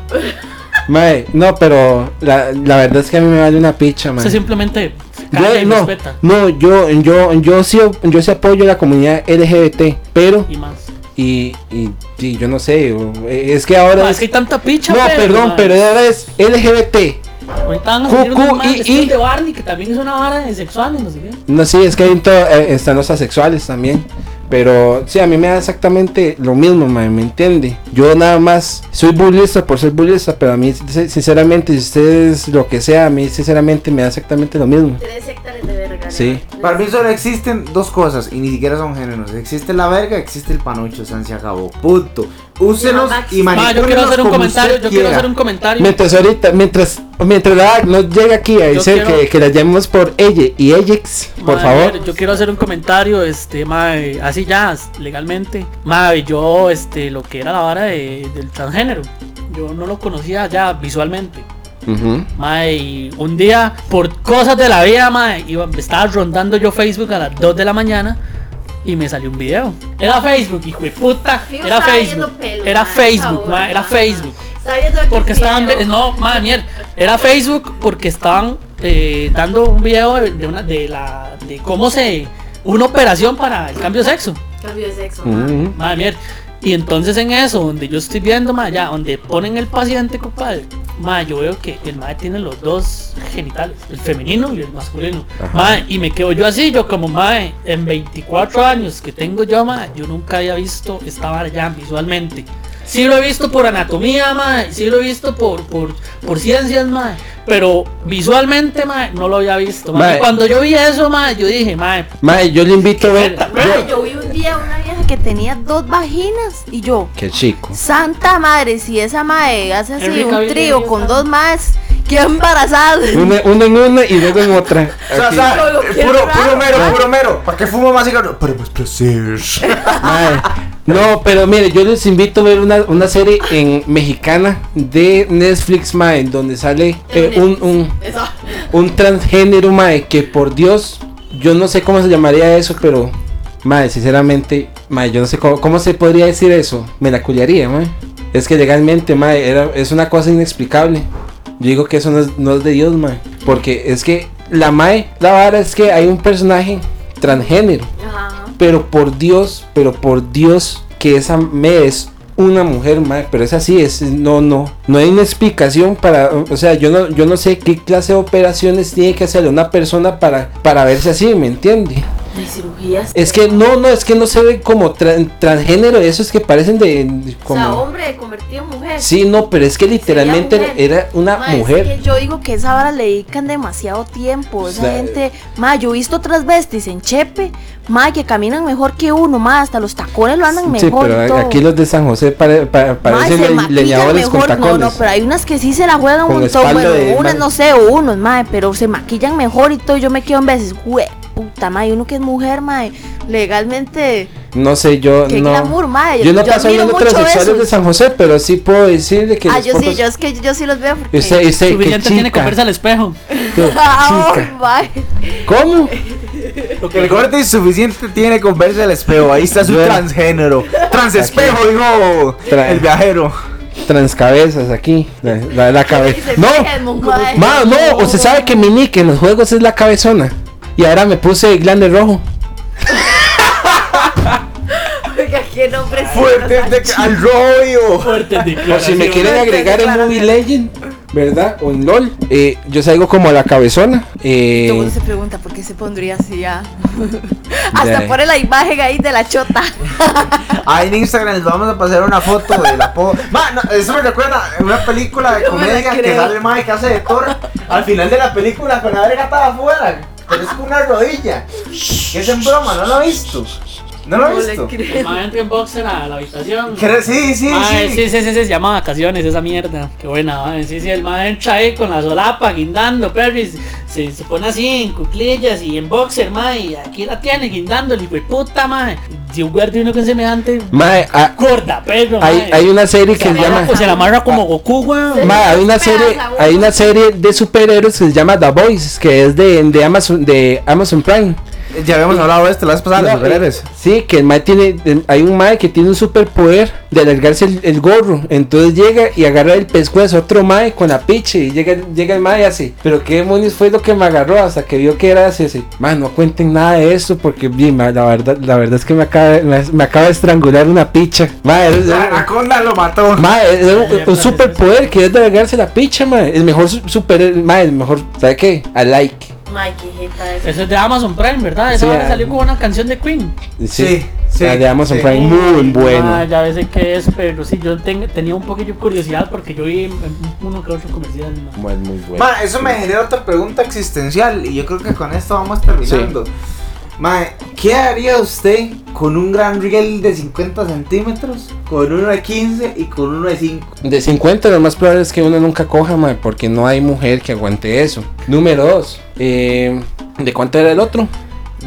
S3: Mae, no, pero la, la verdad es que a mí me vale una picha, mae.
S2: Usted simplemente
S3: Yo,
S2: y
S3: no,
S2: respeta.
S3: no, yo, yo, yo sí, yo sí apoyo la comunidad LGBT, pero
S2: Y más.
S3: y, y, y yo no sé, o- es que ahora
S2: Ah,
S3: es-
S2: es que hay tanta picha.
S3: no,
S2: pero,
S3: perdón,
S2: mae.
S3: pero ahora es LGBT.
S2: Ahorita van a salir unos de Barney, que también es una vara de sexuales, no sé qué.
S3: No, sí, es que hay en todo, eh, están los asexuales también. Pero sí, a mí me da exactamente lo mismo, mae, ¿me entiende? Yo nada más soy bullista por ser bullista, pero a mí, sin- sinceramente, si ustedes lo que sea, a mí, sinceramente, me da exactamente lo mismo.
S4: Tres hectáreas de verga.
S3: Sí.
S1: Para mí solo existen dos cosas y ni siquiera son géneros. Existe la verga, existe el panucho, San se acabó. Punto. Úselos y
S2: Ma, yo quiero hacer un comentario, yo quiero hacer un comentario.
S3: Mientras ahorita, mientras, mientras la no llega aquí a decir
S2: quiero-
S3: que, que la llamemos por ella y Ejex, por favor.
S2: Yo quiero hacer un comentario, este, mae, así ya, legalmente. Mae, yo, este, lo que era la vara de- del transgénero, yo no lo conocía ya visualmente. Mae, y un día, por cosas de la vida, mae, iba, estaba rondando yo Facebook a las 2 de la mañana y me salió un video. Era Facebook, hijo de puta. Era Facebook.
S4: pelo,
S2: Era Facebook, era Facebook.
S4: Viendo el
S2: Porque estaban,
S4: video.
S2: no, madre mierda, era Facebook porque estaban eh, dando un video de, una, de la, de cómo se, una operación para el cambio de sexo,
S4: Cambio de sexo.
S3: Ujú.
S2: madre mierda. Y entonces en eso, donde yo estoy viendo, madre, ya, donde ponen el paciente, compadre, madre, yo veo que el madre tiene los dos genitales, el femenino y el masculino. Madre, y me quedo yo así, yo como madre, en 24 años que tengo yo, madre, yo nunca había visto esta vara ya visualmente. Sí lo he visto por anatomía, mae, sí lo he visto por, por, por ciencias, mae, pero visualmente, mae, no lo había visto. mae.
S3: Mae.
S2: Cuando yo vi eso, mae, yo dije, mae,
S3: Mae, yo le invito a ver.
S4: Mae,
S3: yo-
S4: vi un día una vieja que tenía dos vaginas y yo,
S3: Qué chico.
S4: santa madre, si esa madre hace así un trío con dos más, queda embarazada.
S3: Una, una en una y luego en otra.
S1: O sea, o sea, puro, puro mero,
S3: mae.
S1: puro mero. ¿Para qué fumo más cigarro? Para más (laughs) placer.
S3: No, pero mire, yo les invito a ver una, una serie en mexicana de Netflix, mae, donde sale eh, un, un, un transgénero, mae, que por Dios, yo no sé cómo se llamaría eso, pero, mae, sinceramente, mae, yo no sé cómo, cómo se podría decir eso. Me la culiaría, mae. Es que legalmente, mae, era, es una cosa inexplicable. Yo digo que eso no es, no es de Dios, mae. Porque es que la mae, la vara es que hay un personaje transgénero.
S4: Ajá.
S3: Pero por Dios, pero por Dios, que esa me es una mujer, mae, pero es así, es no no no hay una explicación para, o sea, yo no yo no sé qué clase de operaciones tiene que hacer una persona para para verse así, ¿me entiende?
S4: De cirugías.
S3: Es que no, no, es que no se ve como tran- transgénero, esos que parecen de, de
S4: O sea,
S3: como
S4: hombre convertido en mujer.
S3: Sí, no, pero es que literalmente
S4: mujer.
S3: era una
S4: Ma, es
S3: mujer.
S4: que yo digo que esa hora le dedican demasiado tiempo. Esa
S3: O sea,
S4: gente, ma, yo he visto otras besties en Chepe, ma, que caminan mejor que uno, ma, hasta los tacones lo andan
S3: Sí,
S4: mejor. y
S3: pero
S4: todo.
S3: aquí los de San José pare- pa-
S4: Ma,
S3: parecen
S4: se
S3: le-
S4: maquillan
S3: leñadores con
S4: mejor, no,
S3: tacones.
S4: no, pero hay unas que sí se la juegan un
S3: Con
S4: montón, bueno, unas no sé, o unos, ma, pero se maquillan mejor y todo, yo me quedo en veces, güey, puta, ma, y uno que es mujer, ma, legalmente,
S3: No sé, yo
S4: qué
S3: no.
S4: glamour,
S3: yo no paso viendo transexuales de San José, pero sí puedo decirle que
S4: Ah, yo sí, yo es que yo sí los veo porque...
S3: Usted, usted,
S2: Suficiente tiene verse al espejo.
S3: qué (laughs)
S4: Ah,
S3: chica.
S4: oh.
S3: ¿Cómo?
S1: Lo que el gordo es suficiente tiene con verse al espejo. Ahí está su
S3: Bueno.
S1: transgénero. Transespejo, dijo
S3: Tra-
S1: el viajero.
S3: Transcabezas aquí, la, la, la cabeza. No,
S4: "Fíjense, mae".
S3: ma, no, usted sabe que mi nick en los juegos es la cabezona. Y ahora me puse glande rojo.
S4: Oiga, qué nombre
S1: Fuerte de- al rollo.
S2: Fuertes
S3: Por si me quieren agregar en Movie Legend, ¿verdad? O en LOL, eh, yo salgo como la cabezona. Eh,
S4: Todo el mundo se pregunta por qué se pondría así ya. (laughs) Hasta
S3: De-
S4: pone la imagen ahí de la chota. (laughs)
S1: Ahí en Instagram les vamos a pasar una foto de la po. Ma, no, eso me recuerda una película de
S4: No
S1: comedia que sale el que hace de Thor. Al final de la película con la verga estaba afuera. Pero es una rodilla. Que es en broma, ¿no lo he visto? ¿No lo he visto?
S4: creo.
S2: El mae entra en boxer a la habitación.
S1: Que- Sí, sí,
S2: Mae,
S1: sí.
S2: sí, sí, sí, sí, se llama vacaciones esa mierda. Qué buena, mae. Sí, sí, el mae entra ahí con la solapa, guindando, perro, y se, se pone así en cuclillas y en boxer, mae. Y aquí la tiene guindando, el hijo de puta, mae. Si un guardia uno con semejante
S3: mae, ah,
S2: gorda, perro,
S3: hay,
S2: mae.
S3: hay una serie
S2: se
S3: que se llama.
S2: amarra, pues, se la amarra como Goku, weón.
S3: Ma, hay una serie, hay una serie de superhéroes que se llama The Boys, que es de, de Amazon, de Amazon Prime.
S1: Ya habíamos hablado de esto la vez pasada, los
S3: No,
S1: superhéroes.
S3: eh, Sí, que el mae tiene, hay un mae que tiene un superpoder de alargarse el, el gorro. Entonces llega y agarra el pescuezo a otro mae con la piche y llega, llega el mae y así. Pero qué demonios fue lo que me agarró hasta que vio que era así, así. Man, no cuenten nada de esto porque bien, ma, la verdad, la verdad es que me acaba, me, me acaba de estrangular una picha. Ma, es-
S1: La anaconda lo mató.
S3: Ma, es un, un superpoder que es de alargarse la picha, ma. El mejor su- super, ma, el mejor, ¿sabe qué? I like.
S4: Qué es.
S2: Eso es de Amazon Prime, ¿verdad? Esa
S3: Sí, ah.
S2: salió con una canción de Queen.
S1: Sí, sí,
S3: La de Amazon
S1: sí.
S3: Prime, muy
S2: Ah,
S3: bueno.
S2: ya ves qué es, pero sí, yo ten- tenía un poquillo de curiosidad porque yo vi uno que otro comercial. ¿no?
S3: Muy, muy bueno.
S1: Ma, eso me genera otra pregunta existencial y yo creo que con esto vamos terminando. Ma, ¿qué haría usted con un gran riel de 50 centímetros, con uno de 15 y con uno de 5?
S3: De 50 lo más probable es que uno nunca coja, ma, porque no hay mujer que aguante eso. Número 2. ¿De cuánto era el otro?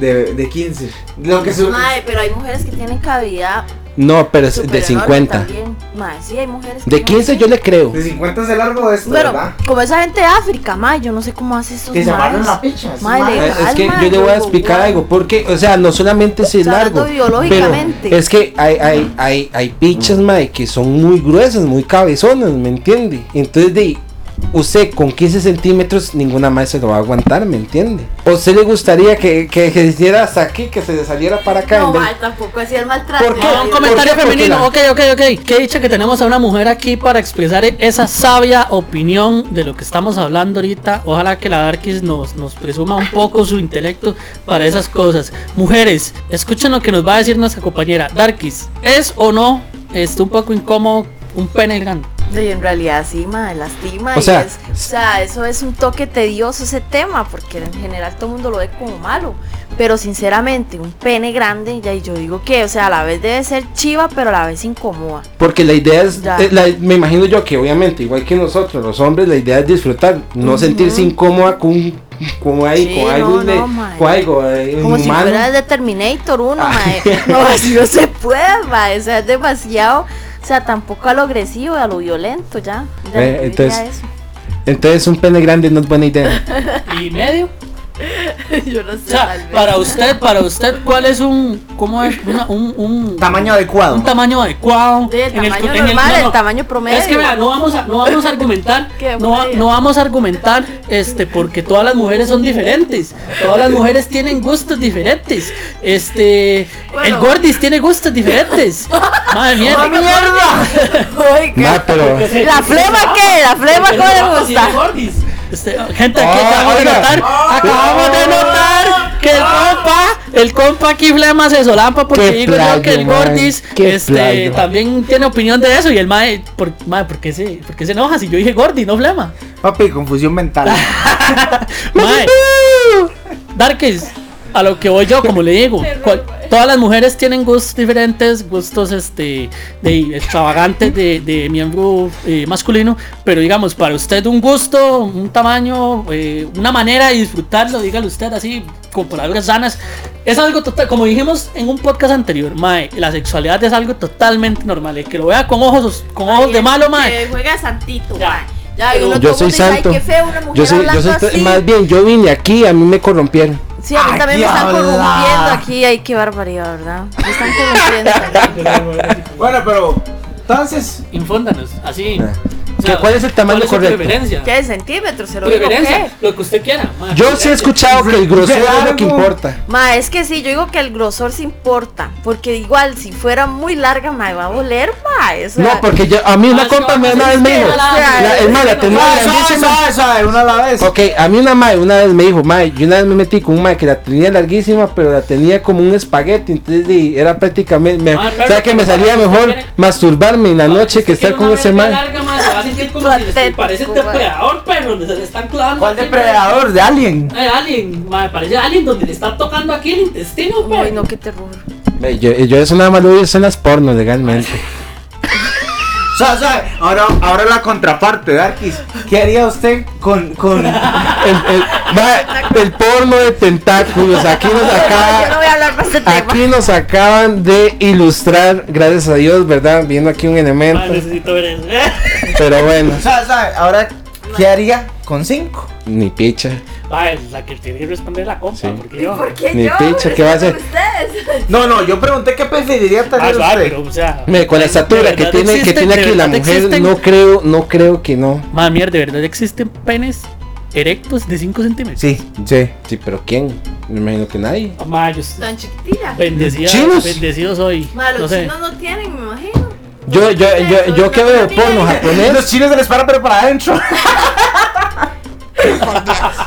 S1: De, de 15. Lo que su-
S4: Mae, pero hay mujeres que tienen cavidad.
S3: No, pero es de
S4: enorme
S3: 50.
S4: también. Mae, sí, hay mujeres que
S3: De
S4: no
S3: 15
S4: sé.
S3: yo le creo.
S1: De 50 es el largo de esto,
S4: Bueno,
S1: ¿verdad?
S4: como esa gente de África, mae, yo no sé cómo hace esos
S1: Que se amarran la picha.
S3: Es que
S4: ma,
S3: yo le voy a explicar algo, porque, o sea, no solamente si es largo,
S4: biológicamente.
S3: pero es que hay, hay, hay, hay pichas, mae, que son muy gruesas, muy cabezonas, ¿me entiende? Entonces, de usted con 15 centímetros, ninguna más se lo va a aguantar, ¿me entiende? ¿O usted le gustaría que, que, que hiciera hasta aquí, que se le saliera para acá?
S4: No, mae, tampoco hacía el maltrato.
S3: ¿Por qué?
S2: Ah, un
S3: ¿Por
S2: comentario
S3: qué?
S2: Femenino,
S3: la-
S2: ok, ok, ok. Qué dicha que tenemos a una mujer aquí para expresar esa sabia opinión de lo que estamos hablando ahorita. Ojalá que la Darkis nos, nos presuma un poco su intelecto para esas cosas. Mujeres, escuchen lo que nos va a decir nuestra compañera. Darkis, ¿es o no este, un poco incómodo un pene grande?
S4: Sí, en realidad sí, mae, lastima.
S3: O
S4: y
S3: sea,
S4: es- o sea, eso es un toque tedioso ese tema, porque en general todo el mundo lo ve como malo. Pero sinceramente, un pene grande, ya y yo digo que, o sea, a la vez debe ser chiva, pero a la vez incomoda.
S3: Porque la idea es, eh, la- me imagino yo que obviamente, igual que nosotros, los hombres, la idea es disfrutar, no
S4: Ujú.
S3: sentirse incómoda con, con ahí,
S4: Sí,
S3: con
S4: no,
S3: algo, de-
S4: no, mae.
S3: con algo eh,
S4: Como si
S3: humano.
S4: fuera de Terminator uno,
S3: Ah. (laughs)
S4: mae. No, así no se puede, mae. O sea, es demasiado, o sea, tampoco a lo agresivo, a lo violento, ya.
S3: Eh, entonces-
S4: eso.
S3: Entonces un pene grande no es buena idea. (laughs)
S2: ¿Y medio? (laughs)
S4: yo no sé.
S2: O sea,
S4: tal vez.
S2: para usted, para usted, ¿cuál es un, cómo es, Una- un, un,
S1: Tamaño adecuado.
S2: un tamaño adecuado?
S4: Sí, el
S2: en
S4: tamaño
S2: en
S4: normal,
S2: no,
S4: el
S2: no.
S4: tamaño promedio.
S2: Es que vea, no vamos a, no vamos a argumentar, (laughs) no, no vamos a argumentar, este, porque todas las mujeres son diferentes, todas las mujeres tienen gustos diferentes, este,
S4: Bueno.
S2: el gordis tiene gustos diferentes, Madre (laughs) mierda.
S1: ¡Ah, mierda!
S4: Oiga.
S3: Ma, pero.
S4: ¿La flema qué? ¿La flema cómo le gusta?
S2: Este, gente, aquí
S3: Ah,
S2: acabamos de notar, acabamos de notar que el compa, el compa aquí flema se solampa porque digo yo que el Gordis este,
S3: playo.
S2: también tiene opinión de eso y el mae, por, mae, ¿por qué se, por qué se enoja si yo dije Gordi, no flema?
S1: Papi, confusión mental. (laughs) (laughs)
S2: Mae, Darkis, a lo que voy yo, como le digo, (laughs) cual- todas las mujeres tienen gustos diferentes, gustos este de extravagantes de, de miembro eh, masculino, pero digamos, para usted un gusto, un tamaño, eh, una manera de disfrutarlo, dígale usted así, con palabras sanas, es algo total, como dijimos en un podcast anterior, mae, la sexualidad es algo totalmente normal, el que lo vea con ojos, con ojos de malo, mae.
S4: Que juega santito, mae. Ya, y
S2: Pero
S4: uno
S3: Yo soy
S4: dice, "Ay,
S3: santo.
S4: qué feo una mujer
S3: Yo soy, yo soy
S4: así".
S3: más bien, yo vine aquí, a mí me corrompieron.
S4: Sí, a mí
S1: Ay,
S4: también me están corrompiendo aquí. Ay, qué barbaridad, ¿verdad? Me están corrompiendo. (laughs)
S1: Bueno, pero. Entonces.
S2: Infóndanos, así. O
S3: ¿Qué- cuál es el tamaño
S2: ¿cuál es
S3: correcto?
S2: preferencia?
S4: ¿Qué centímetros? ¿Se lo
S2: Preferencia,
S4: qué?
S2: lo que usted quiera. mae,
S3: Yo sí he escuchado que el grosor es lo que importa.
S4: Ma, es que sí, yo digo que el grosor sí importa. Porque igual, si fuera muy larga, ma, va a oler, ma. o sea,
S3: No, porque yo, a mí una
S2: Ah,
S3: compa me una
S2: a
S3: vez me dijo, es más, la tenía
S1: suave, una a la vez.
S3: Ok, a mí una mae una vez me dijo, mae, yo una vez me metí con un mae que la tenía larguísima, pero la tenía como un espagueti, entonces era prácticamente, me,
S2: Ah,
S3: o sea que me salía mejor masturbarme en la noche que estar con ese mae.
S2: Sentir como si le
S4: Patético,
S2: parece depredador, perro, donde se le están clavando.
S1: ¿Cuál depredador? ¿De Alien?
S2: Ay, alien, mae, parece alien donde le están tocando aquí el intestino,
S4: Ay,
S2: perro.
S4: no, qué terror.
S3: Yo, yo eso nada más lo hice en las pornos legalmente.
S1: Ahora, ahora la contraparte, Darkis. ¿Qué haría usted con. con...
S3: El, el- el porno de tentáculos, aquí nos (laughs)
S4: Yo no
S3: acaba,
S4: voy a hablar más de tema.
S3: aquí nos acaban de ilustrar, gracias a Dios, ¿verdad? Viendo aquí un elemento,
S2: necesito ver eso.
S3: pero bueno.
S1: Ahora, ¿qué haría con cinco?
S3: ni picha.
S2: Mae, la que tiene que responder la compa,
S3: Sí.
S2: porque yo.
S4: ¿Por qué
S3: Ni
S4: yo?
S3: picha, ¿qué va a hacer?
S4: Ustedes.
S1: No, no, yo pregunté qué preferiría
S2: Ah,
S1: tener
S2: suave,
S1: usted.
S2: pero, o sea.
S3: Con la estatura que tiene, que tiene aquí la mujer,
S2: existen-
S3: no creo, no creo que no.
S2: Madre mierda, de verdad existen penes erectos de 5 centímetros.
S1: Sí, sí.
S3: Sí, pero ¿quién? Me imagino que nadie.
S2: Madre, yo
S4: Tan chiquitilla.
S2: bendecido,
S3: ¿Chinos?
S2: bendecido soy.
S4: Ma, los
S2: no sé.
S4: chinos no tienen, me imagino.
S3: Yo, yo, yo, yo que veo porno
S1: Los
S3: japonés.
S1: chinos se les para, pero para adentro. (laughs)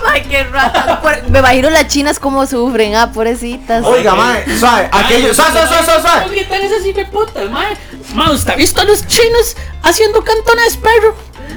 S4: Ay, qué rata. Por- Me imagino las chinas cómo sufren, ah, pobrecitas.
S1: Oiga, mae, suave. Aquello. Suave, suave, suave, suave, suave.
S2: ¿Qué tal esas hijueputas, mae? Mae, ¿usted ha visto a los chinos haciendo cantones, perro?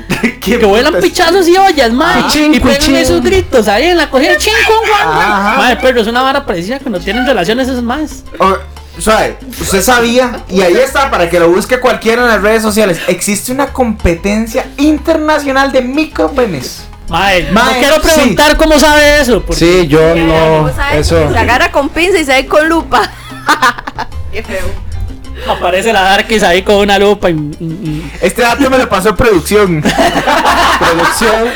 S2: (laughs)
S1: ¿Qué
S2: Que vuelan
S1: putas?
S2: pichazos y ollas, mae.
S3: Cuchín,
S2: y pegan
S3: cuchín.
S2: esos gritos ahí en la cogida chin con. Juan. Mae, perro, es una vara parecida cuando tienen relaciones esos más.
S1: O- Suave, usted sabía, y ahí está, para que lo busque cualquiera en las redes sociales. Existe una competencia internacional de micropenes.
S2: Mae, no
S1: Mae,
S2: quiero preguntar cómo sabe eso. Porque
S3: Sí, yo no. Eso.
S4: Se agarra con pinza y se ve con lupa. (laughs) qué feo.
S2: aparece la Darkis ahí con una lupa y. y- y-
S1: Este dato me lo pasó (laughs) producción.
S3: Producción.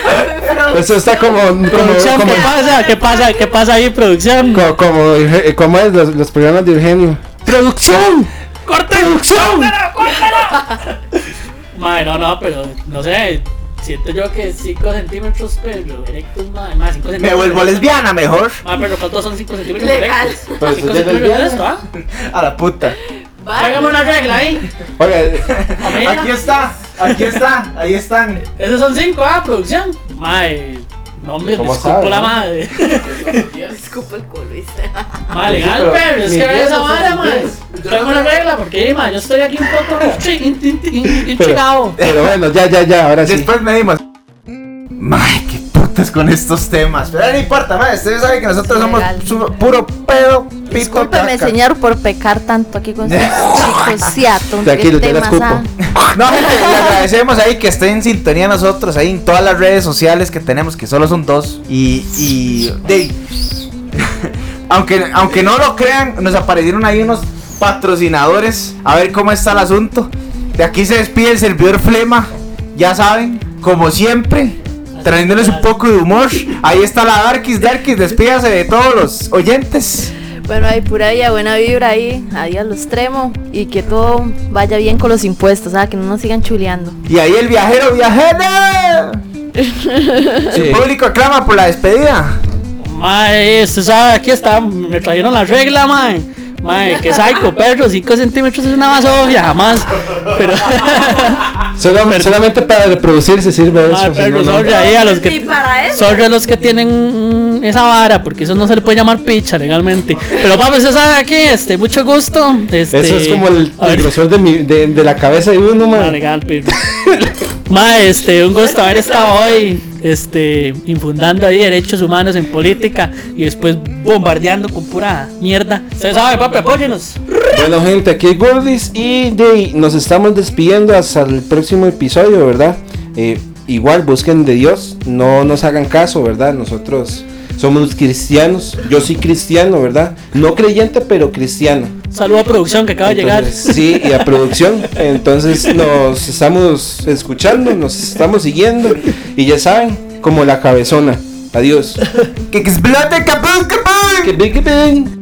S3: Eso está como. como,
S2: Producción,
S3: como,
S2: ¿qué pasa? ¿Qué pasa? ¿Qué pasa ahí, producción?
S3: como, como, eh, como es los, los programas de Eugenio. ¡Producción!
S2: ¡Corte!
S3: ¡Producción!
S2: Mae, no, no, pero no sé. Siento yo que 5 centímetros, pero erectos, mae. Más 5 centímetros.
S1: Me vuelvo lesbiana mejor.
S2: Ah, pero ¿cuántos son 5 centímetros
S4: Legal.
S2: erectos?
S3: Pues,
S2: 5
S3: ¿usted es
S2: centímetros de esto, ¿ah?
S1: A la puta.
S2: Hágame una regla ahí.
S3: Oiga,
S1: Aquí está, aquí está, ahí están.
S2: Esos son 5, ¿ah? Producción. Mae. No, hombre,
S3: ¿Cómo sabe,
S2: la
S3: no?
S2: madre. (laughs)
S4: Disculpa el culo, ¿viste?
S2: Mae, legal,
S3: pero
S2: pero es que ve
S3: diez
S2: esa vara, mae.
S3: diez.
S2: Tráigame una regla, porque, mae, yo estoy aquí un poco (laughs) intri- in- in- in- intrigado.
S3: pero bueno, ya, ya, ya, ahora sí.
S1: Después medimos. May, qué putas con estos temas. Pero no importa, mae. Ustedes saben que nosotros somos puro pedo, pito, caca.
S4: señor, por pecar tanto aquí con sus (laughs) chicos.
S3: Tranquilo, te la escupo.
S1: No, gente, le agradecemos ahí que estén en sintonía nosotros ahí en todas las redes sociales que tenemos, que solo son dos. Y, y de- (laughs) aunque, aunque no lo crean, nos aparecieron ahí unos patrocinadores. A ver cómo está el asunto. De aquí se despide el servidor Flema. Ya saben, como siempre, trayéndoles un poco de humor. Ahí está la Darkis. Darkis, despídase de todos los oyentes.
S4: Bueno, hay pura vida, buena vibra ahí. Adiós, los tremo. Y que todo vaya bien con los impuestos, ¿ah? Que no nos sigan chuleando.
S1: Y ahí el viajero, viajera.
S3: Sí.
S1: El público aclama por la despedida.
S2: Mae, usted sabe, aquí está, me trajeron la regla, mae. Mae, que psycho, perro, 5 centímetros es una basofia, jamás. Pero.
S3: Solamente, solamente para reproducirse sirve eso.
S2: Mae,
S3: si
S2: perro,
S3: no, no.
S2: ahí a los
S4: Y
S2: que.
S4: para eso.
S2: Sorry a los que tienen esa vara, porque eso no se le puede llamar picha legalmente. Pero papi, usted sabe aquí, este, mucho gusto. Este,
S3: Eso es como el, el grosor de, mi, de, de la cabeza de uno,
S2: Ah,
S3: man.
S2: legal, perro. Ma, este, un gusto haber estado hoy, este, infundando ahí derechos humanos en política y después bombardeando con pura mierda. Usted sabe, papi, apóyenos.
S3: Bueno, gente, aquí hay Gordis y de nos estamos despidiendo hasta el próximo episodio, ¿verdad? Eh, igual busquen de Dios, no nos hagan caso, ¿verdad? Nosotros somos cristianos, yo soy cristiano, ¿verdad? No creyente, pero cristiano.
S2: Saludo a producción que acaba de llegar.
S3: Sí, y a producción. Entonces nos estamos escuchando, nos estamos siguiendo y ya saben, como la cabezona. Adiós. (laughs)
S1: Que explote.
S3: Que.